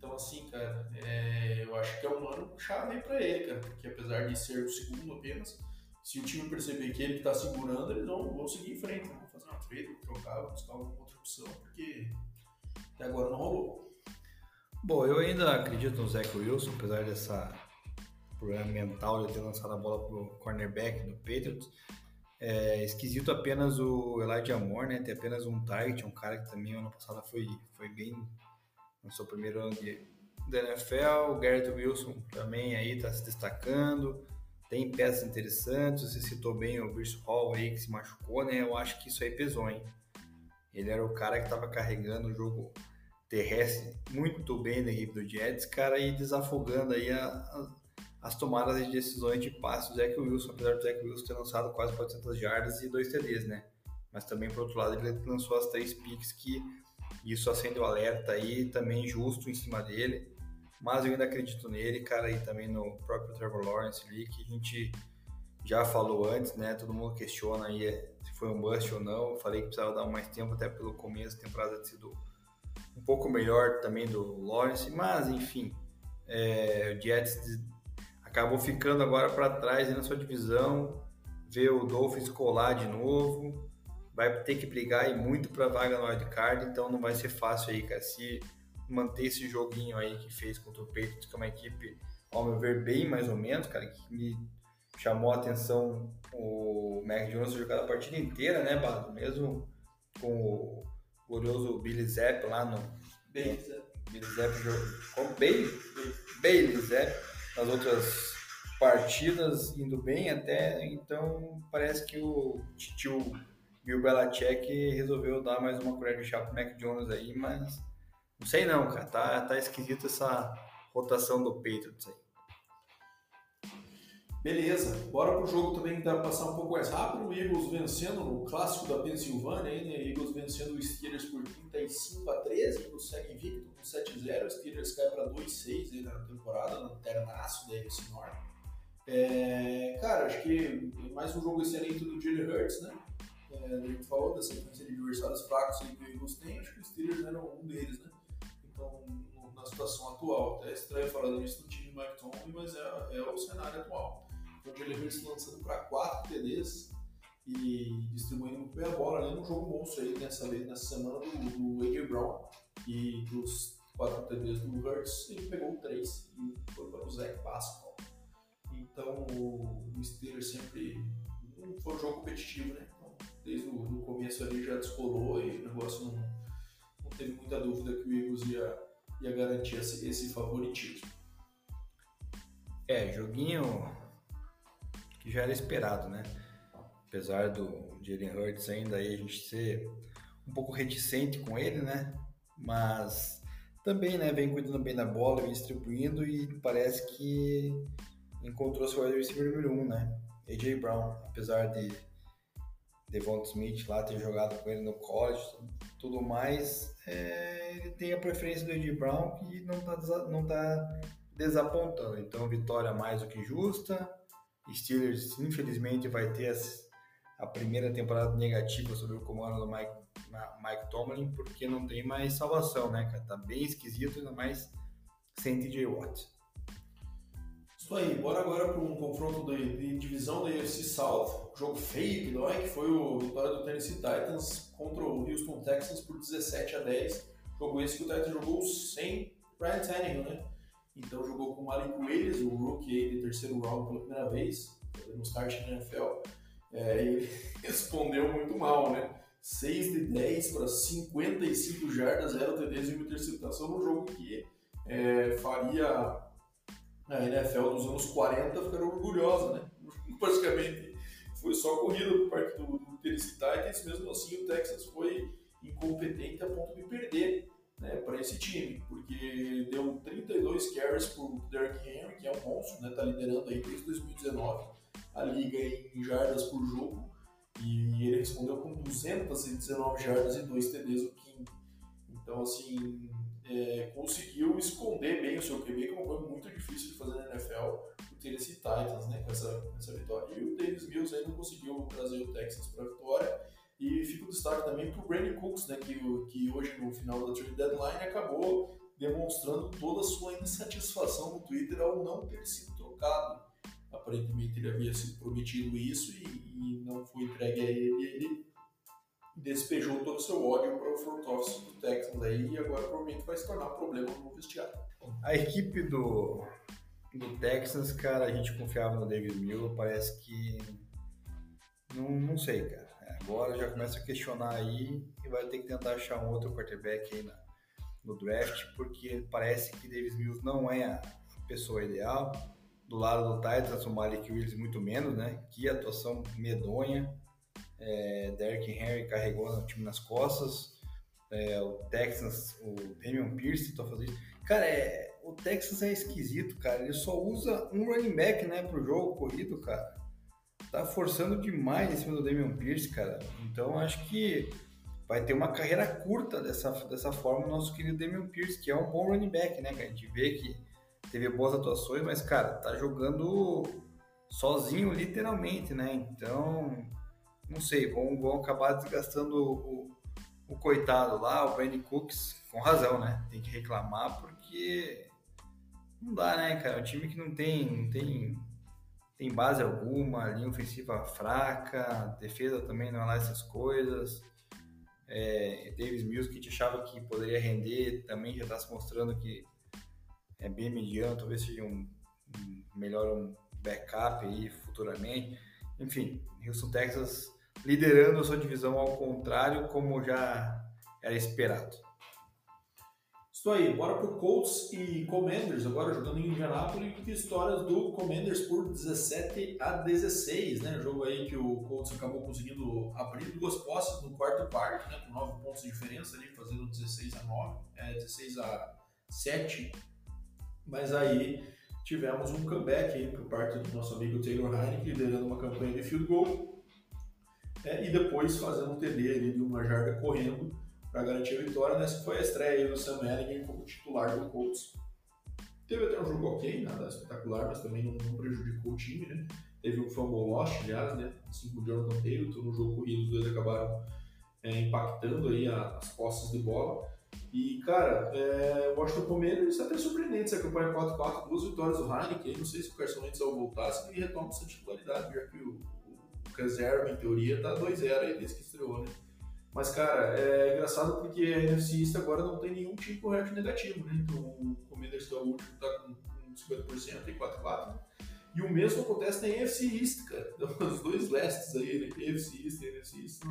Então, assim, cara, é, eu acho que é um ano chave para ele, cara, porque apesar de ser o segundo apenas, se o time perceber que ele está segurando, eles vão, vão seguir em frente, vão fazer uma trade, trocar, buscar alguma outra opção, porque até agora não rolou. Bom, eu ainda acredito no Zach Wilson, apesar dessa problema mental de ter lançado a bola pro cornerback do Patriots. É esquisito apenas o Elijah Moore, né? Ter apenas um target, um cara que também ano passado foi, foi bem no seu primeiro ano de, da NFL. O Garrett Wilson também aí está se destacando. Tem peças interessantes. Você citou bem o Bruce Hall aí que se machucou, né? Eu acho que isso aí pesou, hein? Ele era o cara que estava carregando o jogo terrestre muito bem da equipe do Jets, cara, e desafogando aí a, a, as tomadas de decisões de passe do Zach Wilson, apesar do Zach Wilson ter lançado quase 400 jardas e dois TDs, né? Mas também, por outro lado, ele lançou as três picks que isso acende o alerta aí, também justo em cima dele. Mas eu ainda acredito nele, cara, e também no próprio Trevor Lawrence ali, que a gente já falou antes, né? Todo mundo questiona aí se foi um bust ou não. Eu falei que precisava dar mais tempo, até pelo começo da temporada ter sido um pouco melhor também do Lawrence, mas enfim, é, o Jets acabou ficando agora para trás na sua divisão, vê o Dolphins colar de novo, vai ter que brigar e muito para vaga no wildcard, então não vai ser fácil aí, cara, se manter esse joguinho aí que fez contra o Patriots, que é uma equipe, ao meu ver, bem mais ou menos, cara, que me chamou a atenção o Mac Jones jogar a partida inteira, né, Bado? Mesmo com o glorioso Billy Zepp lá no. Bailey Zepp. Billy Zepp jogou. Bailey? Bailey Zepp. Nas outras partidas indo bem até, então parece que o tio Bill Belichick resolveu dar mais uma colher de chá pro Mac Jones aí, mas não sei não, cara, tá, tá esquisito essa rotação do Patriots aí. Beleza, bora pro jogo também que dá pra passar um pouco mais rápido. O Eagles vencendo no clássico da Pensilvânia, né? Eagles vencendo o Steelers por 35 a 13, Eagles segue invicto com 7-0, o Steelers cai pra 2-6 aí na temporada, no ternaço da FC Norte. É, cara, acho que mais um jogo excelente do Jalen Hurts, né? É, falou da sequência de adversários fracos que o Eagles tem, acho que o Steelers era um deles, né? Então, na situação atual, até é estranho falar isso do time Mike Tomlin, mas é, é o cenário atual. Então, o Jalen Hurts lançando para 4 TDs e distribuindo bem a bola, além um jogo monstro aí nessa, vez, nessa semana do, do AJ Brown. E dos 4 TDs do Hurts, ele pegou 3 e foi para o Zach Pascal. Então, o Steelers sempre foi um jogo competitivo, né? Desde o começo ali já descolou e o negócio não, não teve muita dúvida que o Eagles ia, ia garantir esse, esse favoritismo. É, joguinho que já era esperado, né? Apesar do Jalen Hurts ainda aí a gente ser um pouco reticente com ele, né? Mas também, né, vem cuidando bem da bola, vem distribuindo e parece que encontrou seu receiver número 1, um, né? AJ Brown, apesar de Devon Smith lá ter jogado com ele no college, tudo mais, é, ele tem a preferência do AJ Brown que não tá, não tá desapontando. Então, vitória mais do que justa, Steelers, infelizmente, vai ter a primeira temporada negativa sobre o comando do Mike, Mike Tomlin, porque não tem mais salvação, né, cara? Tá bem esquisito, ainda mais sem TJ Watt. Isso aí, bora agora para um confronto de, de, divisão da UFC South, jogo feio que dói, que foi o vitória do Tennessee Titans contra o Houston Texans por 17 a 10. Jogo esse que o Titans jogou sem Ryan Tannehill, né? Então jogou com o Malik Willis, o rookie de terceiro round pela primeira vez, no start na NFL. É, ele respondeu muito mal, né? 6 de 10 para 55 jardas, 0 TDs e uma interceptação no jogo que é, faria a NFL dos anos 40 ficar orgulhosa, né? Basicamente foi só corrida por parte do, do Tennessee Titans, mesmo assim o Texas foi incompetente a ponto de perder né, para esse time, porque deu 32 carries por Derrick Henry, que é um monstro, né, tá liderando aí desde 2019, a liga em jardas por jogo e ele respondeu com 219 jardas e 2 TDs o King. Então, assim, é, conseguiu esconder bem o seu QB, que é uma coisa muito difícil de fazer na NFL, o Tennessee Titans, né, com essa, com essa vitória. E o Davis Mills ainda conseguiu trazer o Texas para a vitória. E fica o destaque também para o Brandon Cooks, né, que, que hoje no final da trade deadline acabou demonstrando toda a sua insatisfação no Twitter ao não ter sido trocado. Aparentemente ele havia sido prometido isso e, e não foi entregue a ele. Ele despejou todo o seu ódio para o front office do Texans aí e agora provavelmente vai se tornar um problema no vestiário. A equipe do, do Texans, cara, a gente confiava no David Miller, parece que não, não sei, cara. Agora já começa a questionar aí e vai ter que tentar achar um outro quarterback aí na, no draft, porque parece que Davis Mills não é a pessoa ideal. Do lado do Titans, o Malik Willis muito menos, né? Que atuação medonha. É, Derrick Henry carregou o time nas costas. É, o Texans, o Damian Pierce tá fazendo isso. Cara, é, o Texas é esquisito, cara. Ele só usa um running back, né, pro jogo corrido, cara. Tá forçando demais em cima do Damian Pierce, cara. Então acho que vai ter uma carreira curta dessa, dessa forma o nosso querido Damian Pierce, que é um bom running back, né? Que a gente vê que teve boas atuações, mas, cara, tá jogando sozinho, literalmente, né? Então, não sei, vão, vão acabar desgastando o, o, coitado lá, o Brandon Cooks, com razão, né? Tem que reclamar porque não dá, né, cara? É um time que não tem, não tem, tem base alguma, linha ofensiva fraca, defesa também não é lá essas coisas. É, Davis Mills, que a gente achava que poderia render, também já está se mostrando que é bem mediano, talvez seja um, um melhor um backup aí futuramente. Enfim, Houston, Texas liderando a sua divisão ao contrário, como já era esperado. Estou aí, bora pro Colts e Commanders, agora jogando em Indianapolis, histórias do Commanders por 17 a 16, né? Jogo aí que o Colts acabou conseguindo abrir duas posses no quarto quarto, né? Com 9 pontos de diferença ali, fazendo 16 a 9, é, 16 a 7. Mas aí tivemos um comeback aí por parte do nosso amigo Taylor Heineken, liderando uma campanha de field goal. É, e depois fazendo um TD ali de uma jarda correndo para garantir a vitória. Nessa foi a estreia do Sam Ellinger como titular do Colts. Teve até um jogo ok, nada espetacular, mas também não, não prejudicou o time, né? Teve um fumble lost, aliás, né? Assim como o Jonathan Taylor, então no jogo corrido os dois acabaram é, impactando aí as posses de bola. E, cara, é, o Washington Commanders é até surpreendente essa campanha 4-4, duas vitórias do Heineken. Não sei se o Carson Wentz ao voltar, se ele retoma essa titularidade, já que o reserva, em teoria, tá 2-0 aí desde que estreou, né? Mas, cara, é engraçado porque a NFC East agora não tem nenhum time com recorde negativo, né? Então, o Commanders, é o último, tá com 50% e 4-4. E o mesmo acontece na NFC East, cara. Então, os dois lestes aí, né? NFC East e NFC East,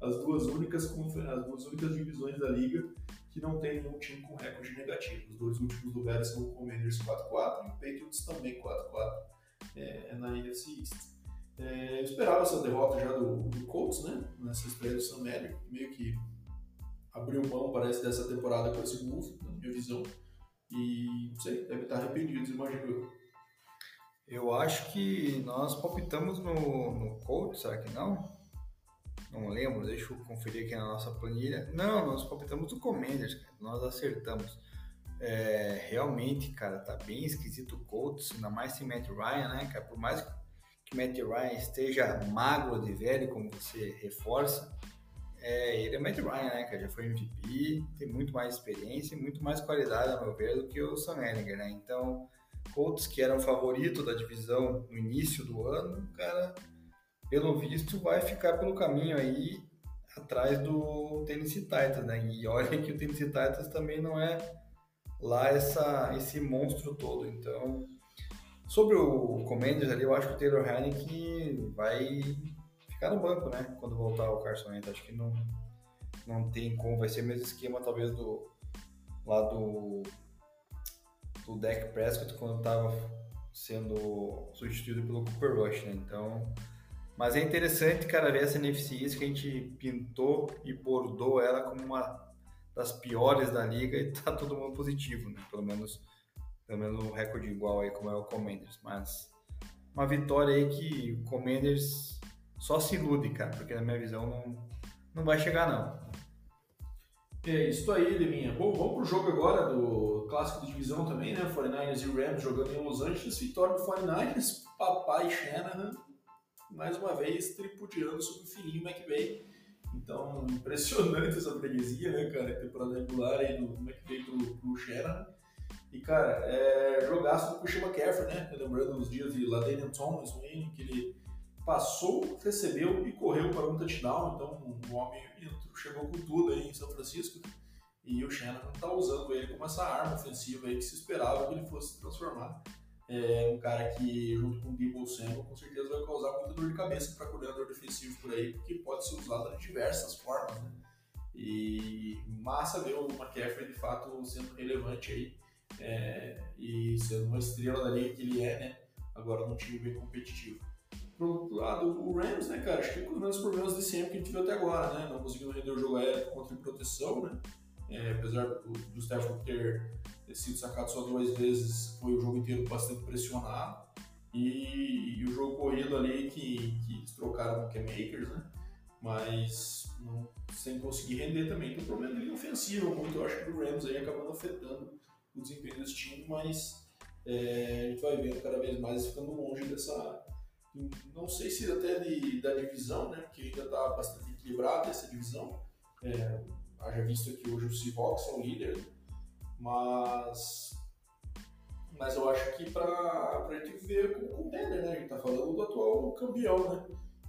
as duas únicas, as duas únicas divisões da liga que não tem nenhum time com recorde negativo. Os dois últimos lugares são o Commanders 4-4 e o Patriots também 4-4 é, na NFC East. É, eu esperava essa derrota já do, do Colts, né? Nessa estreia do Sam Elliott, meio que abriu mão, parece, dessa temporada com esse move, na minha visão. E, não sei, deve estar arrependido, imagino eu. Eu acho que nós palpitamos no, no Colts, será que não? Não lembro, deixa eu conferir aqui na nossa planilha. Não, nós palpitamos no Commanders, nós acertamos. É, realmente, cara, tá bem esquisito o Colts, ainda mais sem Matt Ryan, né, cara? Por mais que Matt Ryan esteja magro de velho, como você reforça, é, ele é Matt Ryan, né, cara? Já foi MVP, tem muito mais experiência e muito mais qualidade, a meu ver, do que o Sam Ellinger, né? Então, Colts, que era o favorito da divisão no início do ano, cara, pelo visto, vai ficar pelo caminho aí atrás do Tennessee Titans, né? E olha que o Tennessee Titans também não é lá essa, esse monstro todo, então Sobre o Commanders ali, eu acho que o Taylor Heineken vai ficar no banco, né? Quando voltar o Carson Wentz. Acho que não, não tem como. Vai ser o mesmo esquema, talvez, do lá do, do Prescott quando estava sendo substituído pelo Cooper Rush, né? Então, mas é interessante, cara, ver essa NFC que a gente pintou e bordou ela como uma das piores da liga e tá todo mundo positivo, né? Pelo menos pelo menos um recorde igual aí como é o Commanders, mas uma vitória aí que o Commanders só se ilude, cara, porque na minha visão não, não vai chegar não. É isso aí, Leminha. Bom, vamos pro jogo agora do clássico de divisão também, né? 49ers e Rams jogando em Los Angeles. Vitória do 49ers, papai Shanahan, mais uma vez tripudiando sobre o filhinho McVay. Então, impressionante essa freguesia, né, cara? Temporada regular aí do McVay pro, pro Shanahan. E, cara, é jogaço do Christian McCaffrey, né? Lembrando os dias de Ladanian Thomas, que ele passou, recebeu e correu para um touchdown. Então, o homem chegou com tudo aí em São Francisco. E o Shannon está usando ele como essa arma ofensiva aí que se esperava que ele fosse se transformar. É um cara que, junto com o Debo Samuel, com certeza vai causar muita dor de cabeça para coordenador defensivo por aí, porque pode ser usado de diversas formas, né? E massa ver o McCaffrey de fato sendo relevante aí é, e sendo uma estrela da liga que ele é, né? Agora num time bem competitivo. Pro outro lado, o Rams, né, cara, acho que com os mesmos problemas de sempre que a gente viu até agora, né? Não conseguiu render o jogo aéreo contra proteção, né? É, apesar do, do ter, ter sido sacado só duas vezes, foi o jogo inteiro bastante pressionado. E, e o jogo corrido ali que, que eles trocaram com o Makers, né? Mas não, sem conseguir render também. Tem um problema de ofensivo muito, eu acho que o Rams aí acabando afetando o desempenho desse time, mas é, a gente vai vendo cada vez mais ficando longe dessa. Não sei se até de, da divisão, né? Porque ainda está bastante equilibrada essa divisão. É, haja visto que hoje o Seahawks é o líder, mas mas eu acho que para a gente ver como contender, né? A gente tá falando do atual campeão, né?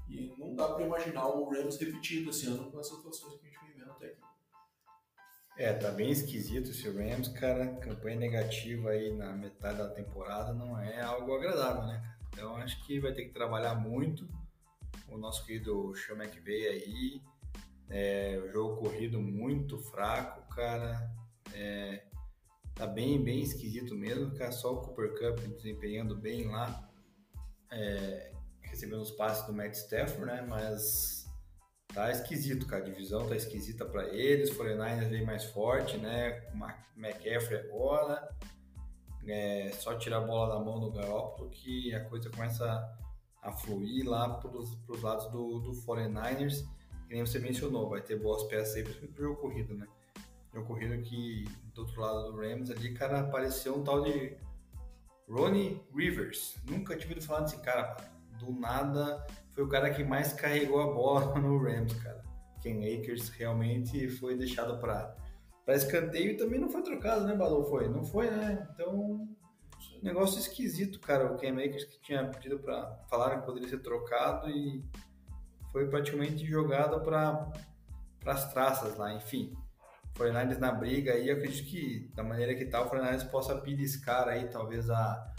E não dá para imaginar o Rams repetido esse ano com essas atuações que É, tá bem esquisito esse Rams, cara. Campanha negativa aí na metade da temporada não é algo agradável, né? Então acho que vai ter que trabalhar muito. O nosso querido Sean McVay aí. É, o jogo corrido muito fraco, cara. É, tá bem, bem esquisito mesmo, cara. Só o Cooper Cup desempenhando bem lá. É, recebendo os passes do Matt Stafford, né? Mas tá esquisito, cara. A divisão tá esquisita para eles. 49ers vem mais forte, né? McCaffrey agora. É só tirar a bola da mão do Garoppolo que a coisa começa a fluir lá pros, pros lados do, do 49ers. Que nem você mencionou, vai ter boas peças aí pro jogo corrido, né? Jogo corrido que do outro lado do Rams ali, cara, apareceu um tal de Ronnie Rivers. Nunca tinha ouvido falar desse cara do nada foi o cara que mais carregou a bola no Rams, cara. Ken Akers realmente foi deixado para para escanteio e também não foi trocado, né, Balou? Foi? Não foi, né? Então, negócio esquisito, cara. O Ken Akers que tinha pedido para falar que poderia ser trocado e foi praticamente jogado para as traças lá, enfim. Fortnite na briga aí, acredito que da maneira que tá, o Fortnite possa beliscar aí talvez a,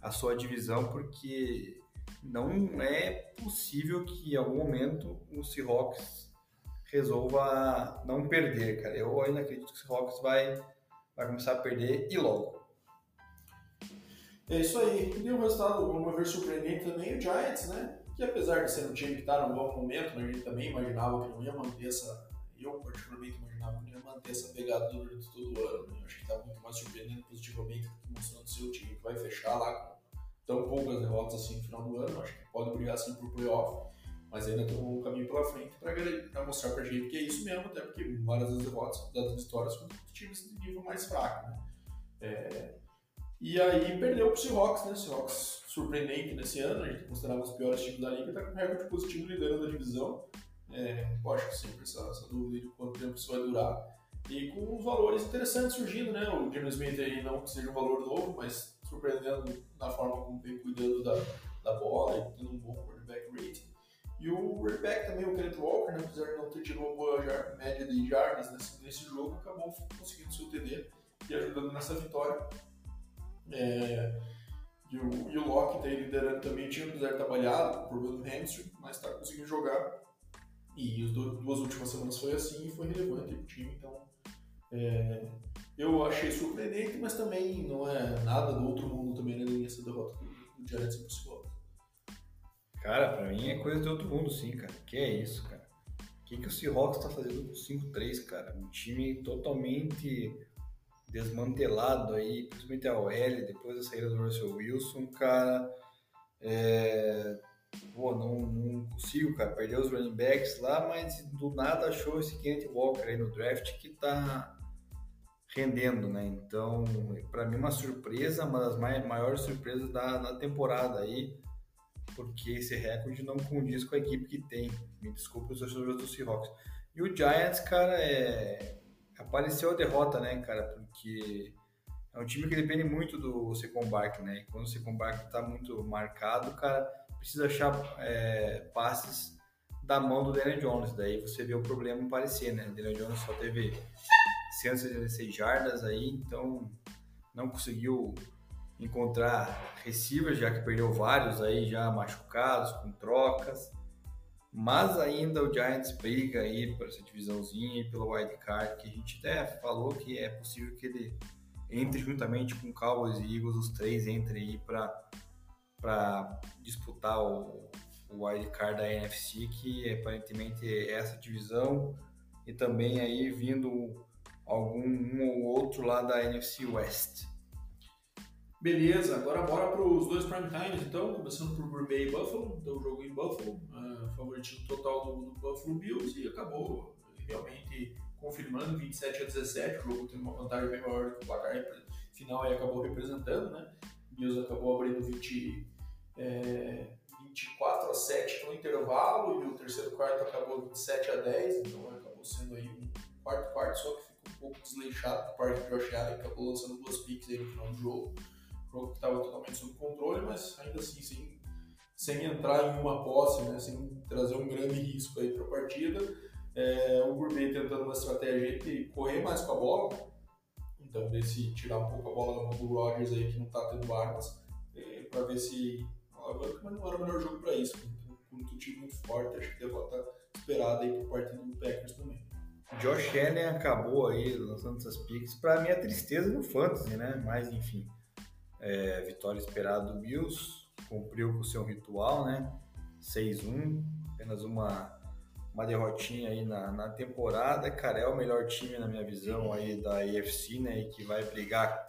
a sua divisão, porque não é possível que em algum momento o Seahawks resolva não perder, cara. Eu ainda acredito que o Seahawks vai, vai começar a perder e logo. É isso aí. E um resultado, vamos ver, surpreendente também, o Giants, né? Que apesar de ser um time que está num bom momento, a gente também imaginava que não ia manter essa. Eu, particularmente, imaginava que não ia manter essa pegada durante todo o ano. Né? Acho que está muito mais surpreendendo positivamente do que mostrando seu time que vai fechar lá com tão poucas derrotas assim no final do ano. Acho que pode brigar assim por playoff, mas ainda tem um caminho pela frente para mostrar para a gente que é isso mesmo, até porque várias das derrotas, das vitórias são times de nível mais fraco. Né? É, e aí perdeu para o Seahawks, né? Seahawks surpreendente nesse ano, a gente considerava os piores times da liga, está com recorde positivo liderando a divisão. É, eu acho que sempre essa, essa dúvida de quanto tempo isso vai durar. E com valores interessantes surgindo, né? O Jimmy Smith aí não que seja um valor novo, mas surpreendendo na forma como vem cuidando da, da bola e tendo um bom quarterback rating. E o quarterback também, o Kenneth Walker, né, apesar de não ter tido uma boa média de jardas nesse, nesse jogo, acabou conseguindo seu TD e ajudando nessa vitória. É, e, o, e o Locke tá liderando também, tinha apesar de trabalhado o problema do hamstring, mas está conseguindo jogar. E as duas últimas semanas foi assim e foi relevante para o time, então é, eu achei surpreendente, mas também não é nada do outro mundo também, né, essa derrota do, do Giants pro Seahawks. Cara, pra mim é coisa de outro mundo sim, cara. Que é isso, cara. O que, que o Seahawks tá fazendo com 5-3, cara? Um time totalmente desmantelado aí, principalmente a OL, depois da saída do Russell Wilson, cara. É, pô, não, não consigo, cara. Perdeu os running backs lá, mas do nada achou esse Kenneth Walker aí no draft que tá rendendo, né? Então, para mim, uma surpresa, uma das maiores surpresas da, da temporada aí, porque esse recorde não condiz com a equipe que tem. Me desculpe os torcedores do Seahawks. E o Giants, cara, é... apareceu a derrota, né, cara? Porque é um time que depende muito do Secon Bark, né? E quando o Secon Bark tá muito marcado, cara, precisa achar é, passes da mão do Daniel Jones. Daí você vê o problema aparecer, né? O Daniel Jones só teve 176 jardas aí, então não conseguiu encontrar receivers, já que perdeu vários aí já machucados, com trocas. Mas ainda o Giants briga aí por essa divisãozinha e pelo wild card, que a gente até falou que é possível que ele entre juntamente com Cowboys e Eagles, os três entrem aí para disputar o, o wild card da NFC, que aparentemente é essa divisão e também aí vindo algum um ou outro lá da NFC West. Beleza, agora bora para os dois prime times, então, começando por Green e Buffalo, então o jogo em Buffalo, uh, favoritismo total do, do, Buffalo Bills e acabou realmente confirmando 27 a 17, o jogo tem uma vantagem bem maior do que o placar final aí acabou representando, né? Bills acabou abrindo 20, é, 24 a 7 no intervalo e o terceiro quarto acabou 27 a 10, então acabou sendo aí um quarto quarto só que pouco desleixado por parte do Josh Allen, acabou lançando duas picks aí no final do jogo. O jogo que estava totalmente sob controle, mas ainda assim sem, sem entrar em uma posse, né, sem trazer um grande risco aí para a partida. É, o Green tentando uma estratégia de correr mais com a bola, então ver se tirar um pouco a bola da mão do Rodgers aí que não está tendo armas, é, para ver se alavanca, mas não era o melhor jogo para isso. Com, com um time muito forte, acho que deve estar esperado aí por parte do Packers também. Josh Allen acabou aí lançando essas picks. Para mim, tristeza no fantasy, né? Mas, enfim, é, vitória esperada do Bills, cumpriu com o seu ritual, né? 6-1, apenas uma, uma derrotinha aí na, na temporada. Cara, é o melhor time, na minha visão, aí da AFC, né? E que vai brigar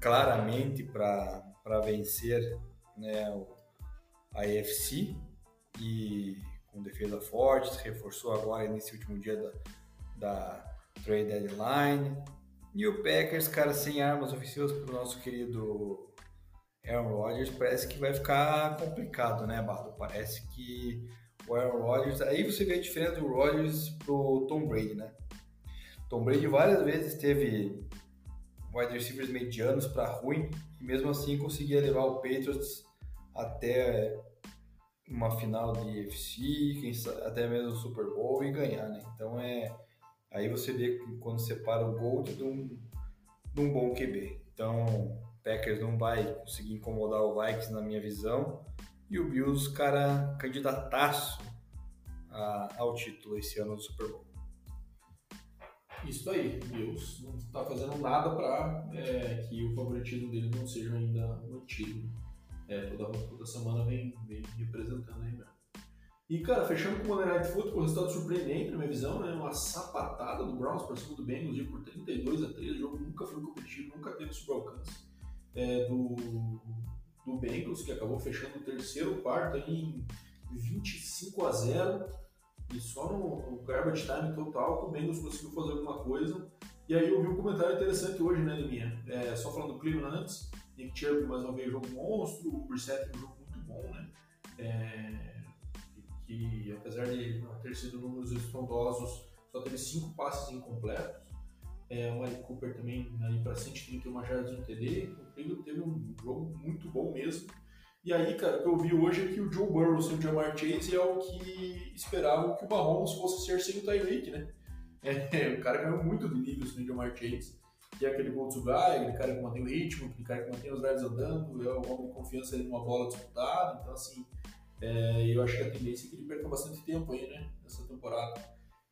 claramente para vencer né, a AFC. E com defesa forte, se reforçou agora nesse último dia da, da trade deadline. E o Packers, cara, sem armas ofensivas para o nosso querido Aaron Rodgers, parece que vai ficar complicado, né, Bardo? Parece que o Aaron Rodgers. Aí você vê a diferença do Rodgers pro Tom Brady, né? Tom Brady várias vezes teve wide receivers medianos para ruim e mesmo assim conseguia levar o Patriots até uma final de UFC, sabe, até mesmo Super Bowl e ganhar, né? Então é aí você vê quando separa o Gold de um, de um bom QB. Então Packers não vai conseguir incomodar o Vikings na minha visão e o Bills, cara, candidataço a, ao título esse ano do Super Bowl. Isso aí, Bills não está fazendo nada para é, que o favoritismo dele não seja ainda mantido é, toda, toda semana vem, vem representando aí mesmo. E, cara, fechando com o Monday Night Football, resultado surpreendente na minha visão, né? Uma sapatada do Browns para cima do Bengals por 32 a 3. O jogo nunca foi competitivo, nunca teve sobre alcance é, do, do Bengals, que acabou fechando o terceiro quarto em 25 a 0. E só no, no garbage time total que o Bengals conseguiu fazer alguma coisa. E aí eu vi um comentário interessante hoje, né, Liminha? É, só falando do Cleveland antes. Nick Chubb mais uma vez jogo monstro, o Brissett um jogo muito bom, né? É, que apesar de não ter sido números estrondosos, só teve cinco passes incompletos. É, o Mike Cooper também aí para 131 jardas no TD. O teve um jogo muito bom mesmo. E aí, cara, o que eu vi hoje é que o Joe Burrow sem o Jamar Chase é o que esperavam que o Mahomes fosse ser sem o Tyreek, né? É, o cara ganhou muito de nível sem o Jamar Chase que é aquele go to guy, aquele cara que mantém o ritmo, aquele cara que mantém os drives andando, é o homem de confiança numa bola disputada. Então, assim, é, eu acho que a tendência é que ele perca bastante tempo aí, né, nessa temporada.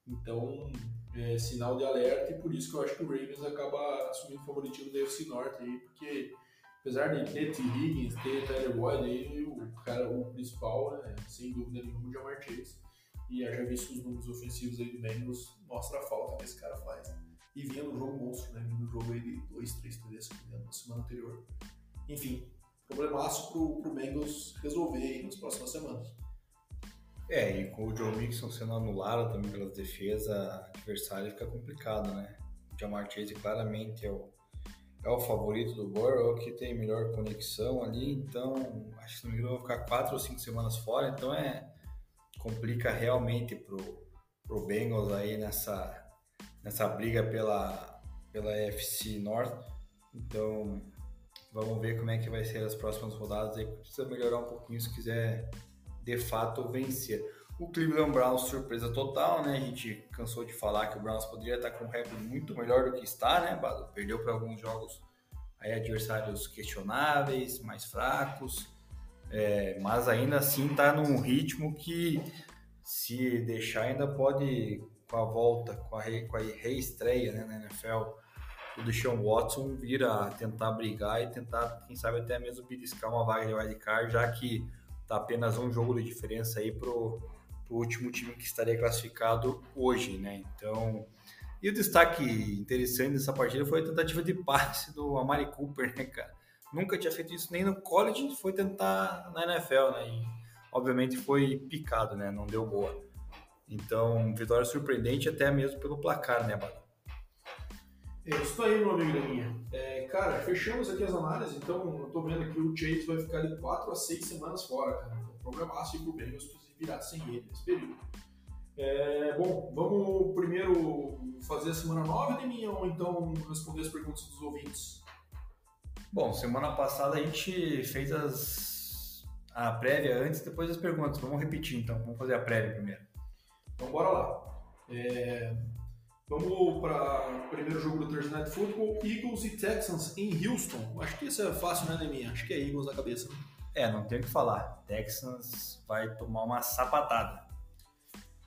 Então, é sinal de alerta e por isso que eu acho que o Ravens acaba assumindo o favoritismo da UFC Norte aí, porque apesar de ter T. Higgins, ter Tyler Boyd, aí, o cara, o principal, é, sem dúvida nenhuma, o Jamar Chase. E já visto os números ofensivos aí do Bengals, mostra a falta que esse cara faz. Né? E vinha no jogo monstro, né? Vindo no jogo aí de 2, 3 TDs na semana anterior. Enfim, problemaço pro, pro Bengals resolver aí nas próximas semanas. É, e com o Joe Mixon sendo anulado também pelas defesas adversárias fica complicado, né? O Jamar Chase claramente é o, é o favorito do Burrow, que tem melhor conexão ali, então acho que me engano vai ficar quatro ou cinco semanas fora, então é complica realmente pro, pro Bengals aí nessa, nessa briga pela, pela FC North. Então vamos ver como é que vai ser as próximas rodadas aí, precisa melhorar um pouquinho se quiser de fato vencer. O Cleveland Browns, surpresa total, né? A gente cansou de falar que o Browns poderia estar com um recorde muito melhor do que está, né? Perdeu para alguns jogos aí adversários questionáveis, mais fracos, é, mas ainda assim está num ritmo que se deixar ainda pode com a volta, com a, re, com a reestreia né, na NFL, o Deshaun Watson vir a tentar brigar e tentar, quem sabe até mesmo beliscar uma vaga de wildcard, já que Tá apenas um jogo de diferença aí pro, pro último time que estaria classificado hoje, né? Então, e o destaque interessante dessa partida foi a tentativa de passe do Amari Cooper, né, cara? Nunca tinha feito isso nem no college, foi tentar na NFL, né? E, obviamente foi picado, né? Não deu boa. Então, vitória surpreendente até mesmo pelo placar, né, Bada? É isso aí, meu amigo Leninha. É, cara, fechamos aqui as análises, então eu tô vendo que o Chase vai ficar de 4 a 6 semanas fora, cara. Então, problemaço pro Bengals se virar sem ele nesse período. É, bom, vamos primeiro fazer a semana 9, Leninha, ou então responder as perguntas dos ouvintes? Bom, semana passada a gente fez as... a prévia antes e depois as perguntas. Vamos repetir então, vamos fazer a prévia primeiro. Então bora lá. É... Vamos para o primeiro jogo do Thursday Night Football, Eagles e Texans em Houston. Acho que isso é fácil, né, Deminha? Acho que é Eagles na cabeça. Né? É, não tem o que falar. Texans vai tomar uma sapatada.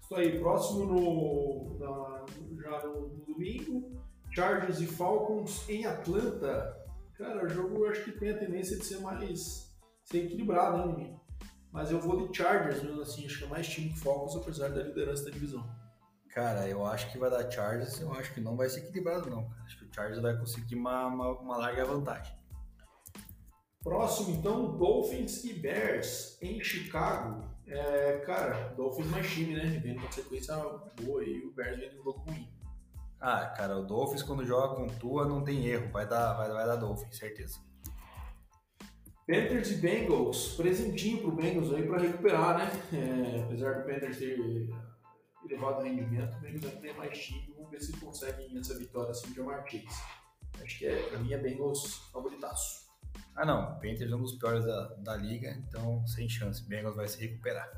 Isso aí, próximo no, na, já no, no, domingo, Chargers e Falcons em Atlanta. Cara, o jogo eu acho que tem a tendência de ser mais ser equilibrado, né, Deminha? Mas eu vou de Chargers mesmo assim, acho que é mais time que Falcons, apesar da liderança da divisão. Cara, eu acho que vai dar Chargers, eu acho que não vai ser equilibrado não. Acho que o Chargers vai conseguir uma, uma, uma larga vantagem. Próximo, então, Dolphins e Bears em Chicago. É, cara, Dolphins mais time, né? Vendo uma sequência boa e o Bears vem um jogo ruim. Ah, cara, o Dolphins quando joga com Tua não tem erro, vai dar, vai, vai dar Dolphins, certeza. Panthers e Bengals, presentinho pro Bengals aí para recuperar, né? É, apesar do Panthers ter elevado rendimento, o Bengals ainda tem mais time, vamos ver se conseguem essa vitória assim de Jamar Chase. Acho que é, pra mim é Bengals favoritaço. Ah não, o Panthers é um dos piores da, da liga, então sem chance, Bengals vai se recuperar.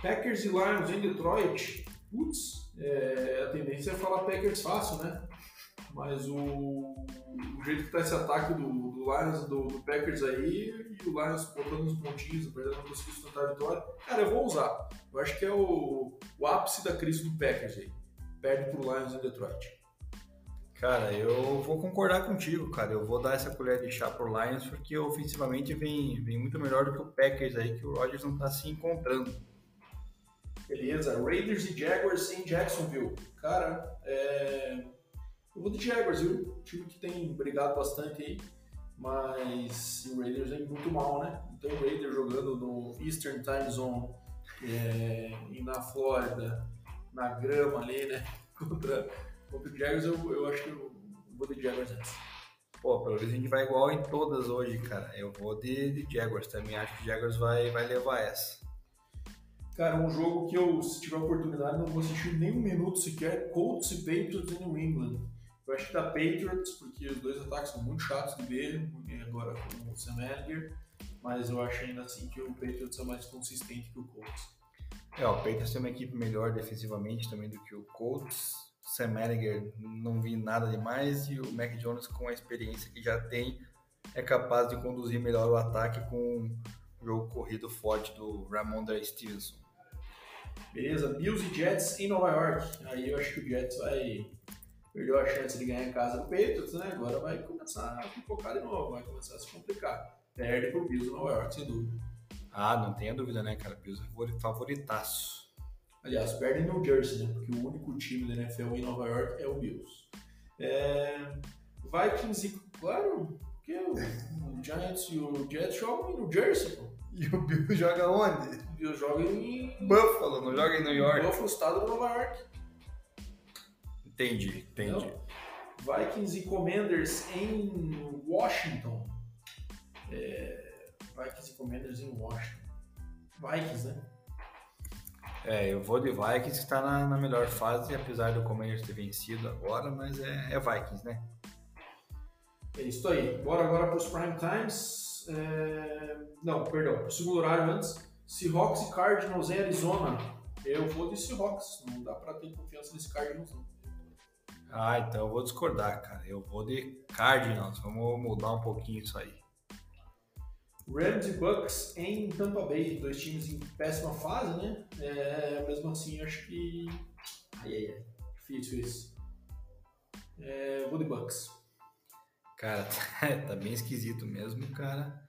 Packers e Lions em Detroit, putz, é, a tendência é falar Packers fácil, né? Mas o, o jeito que tá esse ataque do, do Lions, do, do, Packers aí, e o Lions botando uns pontinhos, apesar de não conseguir sustentar a vitória, cara, eu vou usar. Eu acho que é o, o ápice da crise do Packers aí. Perde pro Lions em Detroit. Cara, eu vou concordar contigo, cara. Eu vou dar essa colher de chá pro Lions porque ofensivamente vem, vem muito melhor do que o Packers aí, que o Rodgers não tá se encontrando. Beleza, Raiders e Jaguars em Jacksonville. Cara, é eu vou de Jaguars, viu? Time que tem brigado bastante aí, mas o Raiders é muito mal, né? Então o Raiders jogando no Eastern Time Zone é, e na Flórida, na grama ali, né? Contra, contra o Jaguars, eu, eu acho que eu vou de Jaguars antes. Pô, pelo menos a gente vai igual em todas hoje, cara. Eu vou de, de Jaguars também. Acho que Jaguars vai, vai levar essa. Cara, um jogo que eu, se tiver oportunidade, não vou assistir nem um minuto sequer. Colts e Patriots em New England. Eu acho que da Patriots, porque os dois ataques são muito chatos de ver, agora com o Sam Edgar, mas eu acho ainda assim que o Patriots é mais consistente que o Colts. É, o Patriots tem uma equipe melhor defensivamente também do que o Colts. Sam Edgar não vi nada demais e o Mac Jones com a experiência que já tem é capaz de conduzir melhor o ataque com o jogo corrido forte do Ramondre Stevenson. Beleza, Bills e Jets em Nova York. Aí eu acho que o Jets vai perdeu a chance de ganhar em casa do Patriots, né? Agora vai começar a focar de novo, vai começar a se complicar. Perde pro Bills Nova York, sem dúvida. Ah, não tenha dúvida, né, cara? Bills é favoritaço. Aliás, perde em New Jersey, né? Porque o único time da NFL em Nova York é o Bills. É... Vikings e... Claro, porque o Giants e o Jets jogam em New Jersey, pô. E o Bills joga onde? O Bills joga em Buffalo, não joga em New York. Buffalo, estado de Nova York. Entendi, entendi. Entendeu? Vikings e Commanders em Washington. É, Vikings e Commanders em Washington. Vikings, né? É, eu vou de Vikings que está na, na melhor fase, apesar do Commanders ter vencido agora, mas é, é Vikings, né? É isso aí. Bora agora para os prime times. É, Não, perdão. O segundo horário antes. Seahawks e Cardinals em Arizona. Eu vou de Seahawks. Não dá para ter confiança nesse Cardinals, não. Ah, então eu vou discordar, cara. Eu vou de Cardinals. Vamos mudar um pouquinho isso aí. Rams e Bucks em Tampa Bay, dois times em péssima fase, né? É, mesmo assim, acho que. Ai, ai, ai. Difícil isso. É, vou de Bucks. Cara, tá bem esquisito mesmo, cara.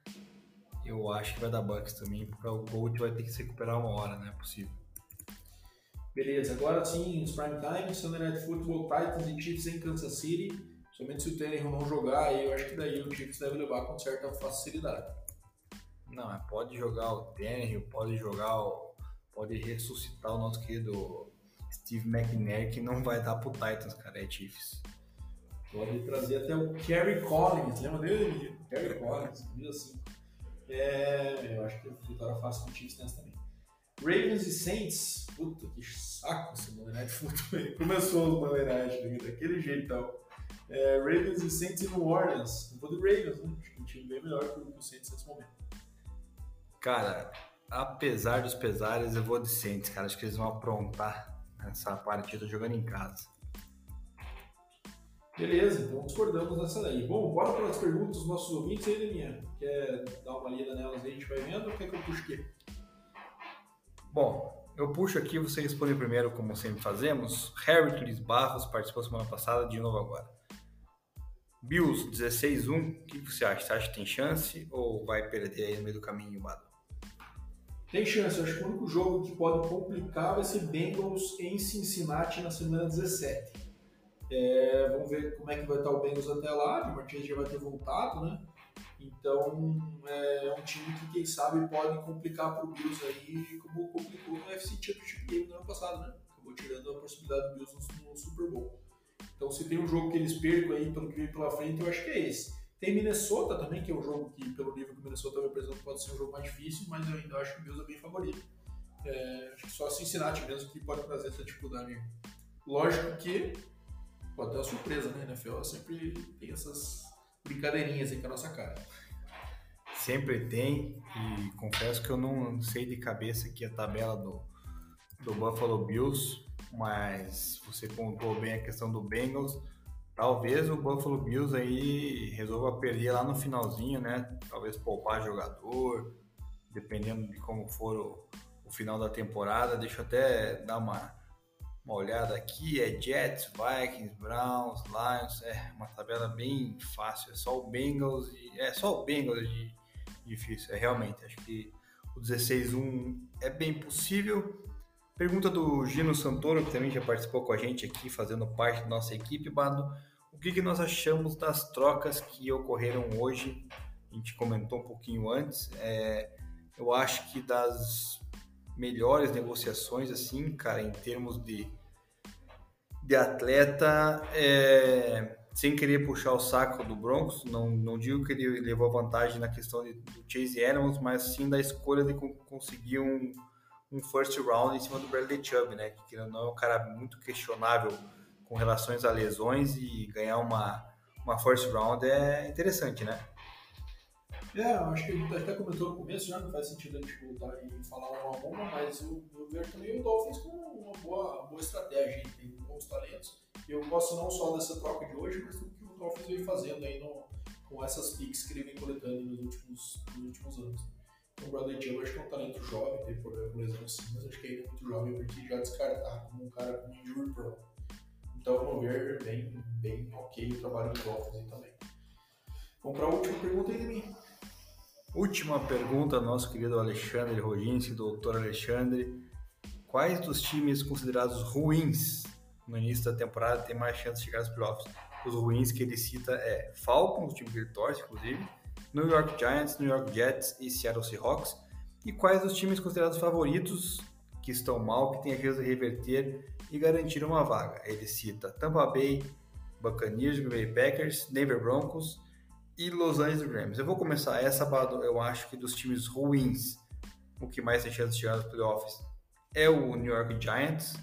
Eu acho que vai dar Bucks também, porque o Gold vai ter que se recuperar uma hora, não é possível. Beleza, agora sim, os prime time, Sunday Night Football, Titans e Chiefs em Kansas City. Somente se o Tannehill não jogar, aí eu acho que daí o Chiefs deve levar com certa facilidade. Não, mas pode jogar o Tannehill, pode jogar o... Pode ressuscitar o nosso querido Steve McNair, que não vai dar pro Titans, cara, é Chiefs. Pode trazer até o Kerry Collins, lembra dele? Kerry Collins, viu assim. É, eu acho que a vitória fácil com o Chiefs nessa. Ravens e Saints, puta que saco esse Monday Night Football. Começou o Monday Night daquele jeitão. É, Ravens e Saints em New Orleans. Eu vou do Ravens, né? Acho que um time bem melhor que o Saints nesse momento. Cara, apesar dos pesares, eu vou de Saints, cara. Acho que eles vão aprontar essa partida jogando em casa. Beleza, então discordamos nessa daí. Bom, bora para as perguntas dos nossos ouvintes aí, Deminha. Quer dar uma lida nelas aí, a gente vai vendo ou quer que eu puxe o quê? Bom, eu puxo aqui, você responde primeiro, como sempre fazemos. Harry Luiz Barros participou semana passada, de novo agora. Bills 16-1, o que você acha? Você acha que tem chance ou vai perder aí no meio do caminho, Bado? Tem chance, eu acho que o único jogo que pode complicar vai ser Bengals em Cincinnati na semana 17. É, vamos ver como é que vai estar o Bengals até lá, o Martins já vai ter voltado, né? Então é um time que, quem sabe, pode complicar para o Bills aí, como complicou no UFC Championship Game no ano passado, né? Acabou tirando a possibilidade do Bills no, Super Bowl. Então, se tem um jogo que eles percam aí pelo que vem pela frente, eu acho que é esse. Tem Minnesota também, que é um jogo que, pelo nível que o Minnesota vai pode ser um jogo mais difícil, mas eu ainda acho que o Bills é bem favorito. É, acho que só Cincinnati mesmo que pode trazer essa dificuldade. Lógico que pode ter uma surpresa, né? A NFL sempre tem essas brincadeirinhas aí com a nossa cara. Sempre tem, e confesso que eu não sei de cabeça aqui a tabela do, do Buffalo Bills, mas você contou bem a questão do Bengals. Talvez o Buffalo Bills aí resolva perder lá no finalzinho, né? Talvez poupar jogador, dependendo de como for o, o final da temporada. Deixa eu até dar uma, uma olhada aqui. É Jets, Vikings, Browns, Lions. É uma tabela bem fácil. É só o Bengals e é só o Bengals de difícil. É realmente. Acho que o 16-1 é bem possível. Pergunta do Gino Santoro, que também já participou com a gente aqui, fazendo parte da nossa equipe, Bado. O que, que nós achamos das trocas que ocorreram hoje? A gente comentou um pouquinho antes. É, eu acho que das melhores negociações, assim, cara, em termos de, de atleta, é, sem querer puxar o saco do Broncos, não, não digo que ele levou vantagem na questão de, do Chase Edmonds, mas sim da escolha de conseguir um um first round em cima do Bradley Chubb, né? Que não é um cara muito questionável com relações a lesões e ganhar uma, uma first round é interessante, né? É, acho que a gente até comentou no começo, já não faz sentido a gente voltar e falar uma a uma, mas eu, eu vejo também o Dolphins com uma boa, boa estratégia, tem bons talentos. Eu gosto não só dessa troca de hoje, mas do que o Dolphins vem fazendo aí no, com essas picks que ele vem coletando nos últimos, nos últimos anos. O Bradley Chubb acho que é um talento jovem, tem problema com lesão sim, mas acho que ainda é muito jovem para já descartar como um cara com injury prone. Então, vamos ver, bem, bem ok o trabalho do Dolphins também. Vamos para a última pergunta aí de mim. Última pergunta, nosso querido Alexandre Rodinski, doutor Alexandre. Quais dos times considerados ruins no início da temporada têm mais chance de chegar aos playoffs? Os ruins que ele cita é Falcons, o time que ele torce, inclusive, New York Giants, New York Jets e Seattle Seahawks. E quais os times considerados favoritos que estão mal, que têm a chance de reverter e garantir uma vaga. Ele cita Tampa Bay, Buccaneers, Green Bay Packers, Denver Broncos e Los Angeles Rams. Eu vou começar essa, eu acho que dos times ruins, o que mais tem chance de chegar nos playoffs é o New York Giants,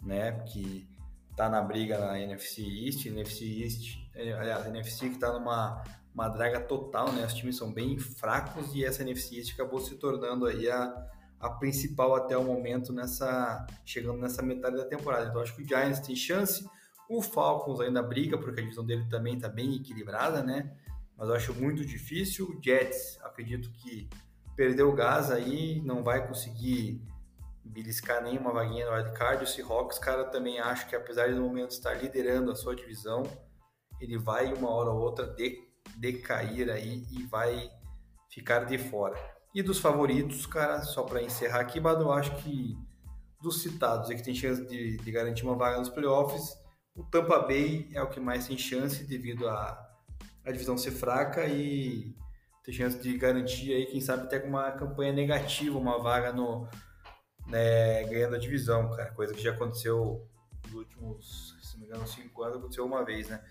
né, que tá na briga na NFC East, NFC East, é, aliás, NFC que tá numa uma draga total, né? Os times são bem fracos e essa NFC East acabou se tornando aí a, a principal até o momento nessa chegando nessa metade da temporada. Então acho que o Giants tem chance, o Falcons ainda briga porque a divisão dele também está bem equilibrada, né? Mas eu acho muito difícil. O Jets, acredito que perdeu o gás aí, não vai conseguir beliscar nenhuma vaguinha no wildcard. O Seahawks, cara, também acho que apesar de no momento estar liderando a sua divisão, ele vai uma hora ou outra de, decair aí e vai ficar de fora. E dos favoritos, cara, só para encerrar aqui, mas eu acho que dos citados e que tem chance de, de, garantir uma vaga nos playoffs, o Tampa Bay é o que mais tem chance devido a a divisão ser fraca e ter chance de garantir aí, quem sabe até com uma campanha negativa, uma vaga no né, ganhando a divisão, cara, coisa que já aconteceu nos últimos, se não me engano, cinco anos, aconteceu uma vez, né?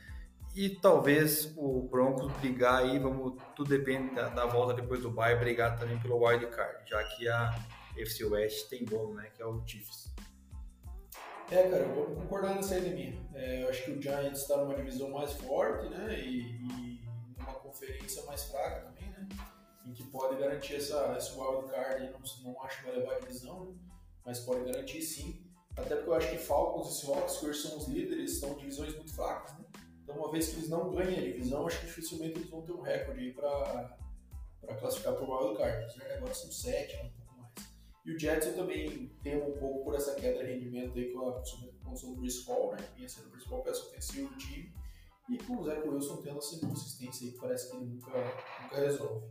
E talvez o Broncos brigar aí, vamos, tudo depende da, da volta depois do bye, brigar também pelo wild card, já que a FC West tem bolo, né, que é o Chiefs. É, cara, eu vou concordar nessa ideia minha. É, eu acho que o Giants está numa divisão mais forte, né? E, e numa conferência mais fraca também, né? Em que pode garantir essa, esse wild card aí, não, não acho que vai levar a divisão, né? mas pode garantir sim. Até porque eu acho que Falcons e Seahawks, que hoje são os líderes, são divisões muito fracas, né? Então, uma vez que eles não ganhem a divisão, acho que dificilmente eles vão ter um recorde aí para classificar para o wild card. Agora são sete, né? E o Jets eu também temo um pouco por essa queda de rendimento aí com a condição do Chris Paul, né? Vinha sendo o principal peça ofensiva do time. E com o Zach Wilson tendo essa inconsistência aí que parece que ele nunca, nunca resolve.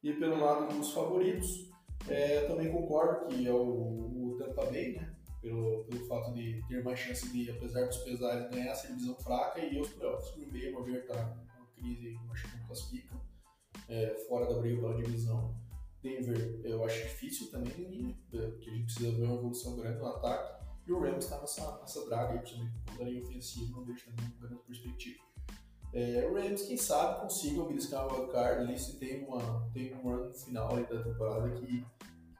E pelo lado dos favoritos, é, também concordo que é o, o Tampa Bay, né? Pelo, pelo fato de ter mais chance de, apesar dos pesares, ganhar essa divisão fraca e os playoffs. O Green Bay, a ver, tá uma crise, acho que não classifica, é, fora da briga pela divisão. Denver eu acho difícil também, porque a gente precisa ver uma evolução grande no ataque. E o Rams está nessa, nessa draga aí, principalmente com a linha ofensiva, não deixa também uma grande perspectiva. É, o Rams, quem sabe, consiga beliscar o wildcard ali se tem, uma, tem um run final aí da temporada que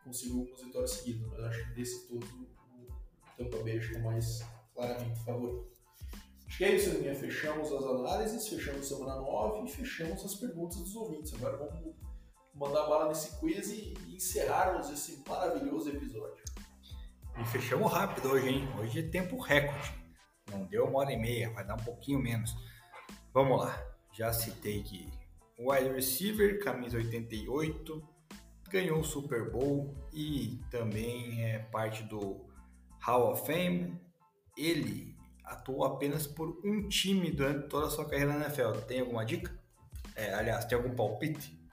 consiga algumas vitórias seguidas. Mas acho que desse todo, o Tampa Bay acho que é mais claramente favorito. Acho que é isso, Aninha. Fechamos as análises, fechamos semana 9 e fechamos as perguntas dos ouvintes. Agora vamos mandar bala nesse quiz e, encerrarmos esse maravilhoso episódio. E fechamos rápido hoje, hein? Hoje é tempo recorde. Não deu uma hora e meia, vai dar um pouquinho menos. Vamos lá. Já citei que o wide receiver, camisa 88, ganhou o Super Bowl e também é parte do Hall of Fame. Ele atuou apenas por um time durante toda a sua carreira na NFL. Tem alguma dica? É, aliás, tem algum palpite?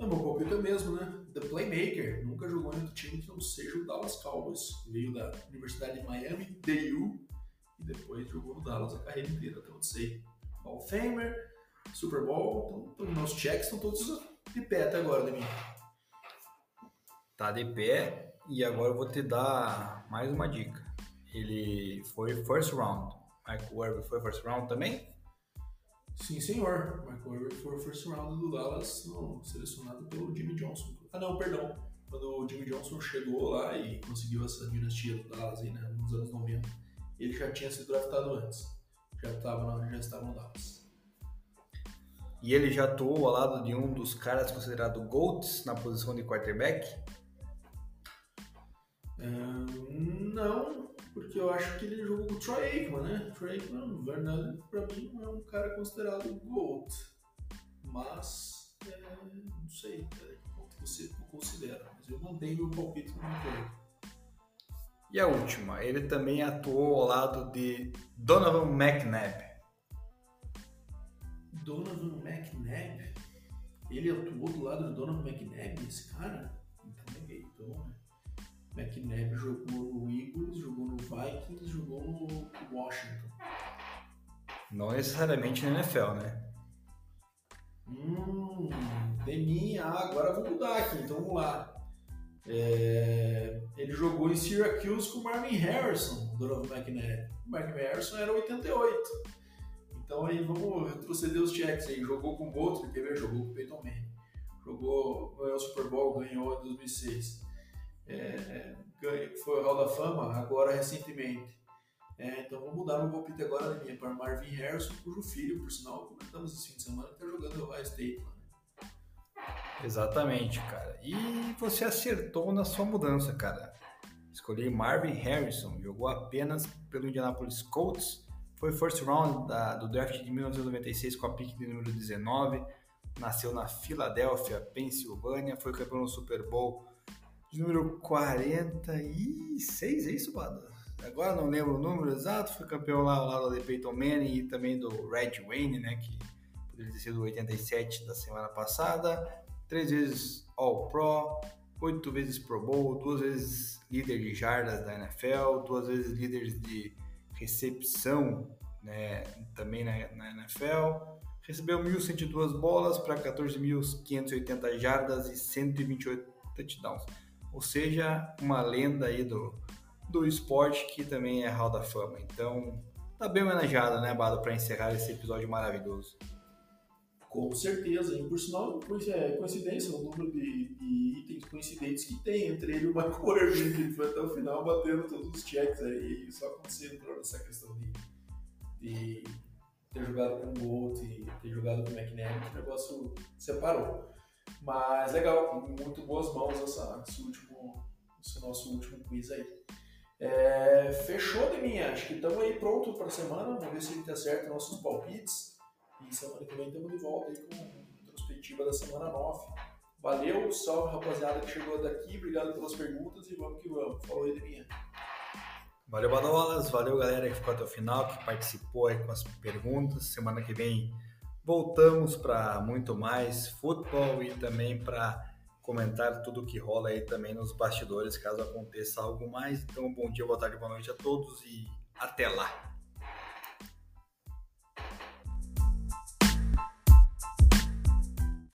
Não, meu palpite é mesmo, né? The Playmaker nunca jogou em outro time que não seja o Dallas Cowboys. Veio da Universidade de Miami, DU, e depois jogou no Dallas a carreira inteira, até onde sei. Hall Famer, Super Bowl, então, meus checks estão todos de pé até agora, Demi. Tá de pé, e agora eu vou te dar mais uma dica. Ele foi first round. Michael Irvin foi first round também? Sim, senhor. Michael Irvin foi o first round do Dallas, não, selecionado pelo Jimmy Johnson. Ah, não, perdão. Quando o Jimmy Johnson chegou lá e conseguiu essa dinastia do Dallas aí, né, nos anos 90, ele já tinha sido draftado antes. Já estava já estava no Dallas. E ele já atuou ao lado de um dos caras considerado GOATs na posição de quarterback? Uh, não, porque eu acho que ele jogou com o Troy Aikman, né? Troy Aikman, Vernon, pra mim, é um cara considerado GOAT. Mas, é, não sei é, o que você considera. Mas eu mantenho o palpite no meu E a última, ele também atuou ao lado de Donovan McNabb. Donovan McNabb? Ele atuou do lado do Donovan McNabb, esse cara? Então é então, né? McNabb jogou no Eagles, jogou no Vikings, jogou no Washington. Não necessariamente na NFL, né? Hum, Deminha, ah, agora vou mudar aqui, então vamos lá. É, ele jogou em Syracuse com o Marvin Harrison, Donovan McNabb. O Marvin Harrison era 88. Então aí vamos retroceder os checks aí. Jogou com o Bolton, quer ver? Jogou com o Peyton Manning. Jogou, ganhou o Super Bowl, ganhou em 2006. É, foi o Hall da Fama, agora recentemente. É, então vou mudar meu palpite agora da minha para Marvin Harrison, cujo filho, por sinal, comentamos esse fim de semana, está jogando o Ohio State. Né? Exatamente, cara. E você acertou na sua mudança, cara. Escolhi Marvin Harrison, jogou apenas pelo Indianapolis Colts, foi first round da, do draft de 1996 com a pick de número 19, nasceu na Filadélfia, Pensilvânia, foi campeão no Super Bowl de número 46, é isso, Bada? Agora não lembro o número exato, foi campeão lá ao lado de Peyton Manning e também do Red Wayne, né, que poderia ter sido 87 da semana passada, três vezes All-Pro, oito vezes Pro Bowl, duas vezes líder de jardas da NFL, duas vezes líder de recepção né, também na, na NFL, recebeu 1.102 bolas para 14.580 jardas e 128 touchdowns. Ou seja, uma lenda aí do, do esporte que também é Hall da Fama. Então, tá bem homenageado, né, Bado, para encerrar esse episódio maravilhoso. Com certeza, e por sinal, é coincidência o número de, de, itens coincidentes que tem, entre ele e o Michael Irving, que foi até o final batendo todos os checks aí, e só acontecendo essa questão de, de ter jogado com o Bolt e ter jogado com o que o negócio separou. Mas legal, muito boas mãos essa, esse, último, esse nosso último quiz aí. É, fechou de mim, acho que estamos aí pronto para a semana. Vamos ver se ele tá certo nossos palpites. E semana que vem estamos de volta aí com retrospectiva da semana 9. Valeu, salve rapaziada que chegou daqui, obrigado pelas perguntas e vamos que vamos. Falou aí de minha. Valeu, Badolas, valeu galera que ficou até o final, que participou aí com as perguntas. Semana que vem voltamos para muito mais futebol e também para comentar tudo que rola aí também nos bastidores, caso aconteça algo mais. Então, bom dia, boa tarde, boa noite a todos e até lá!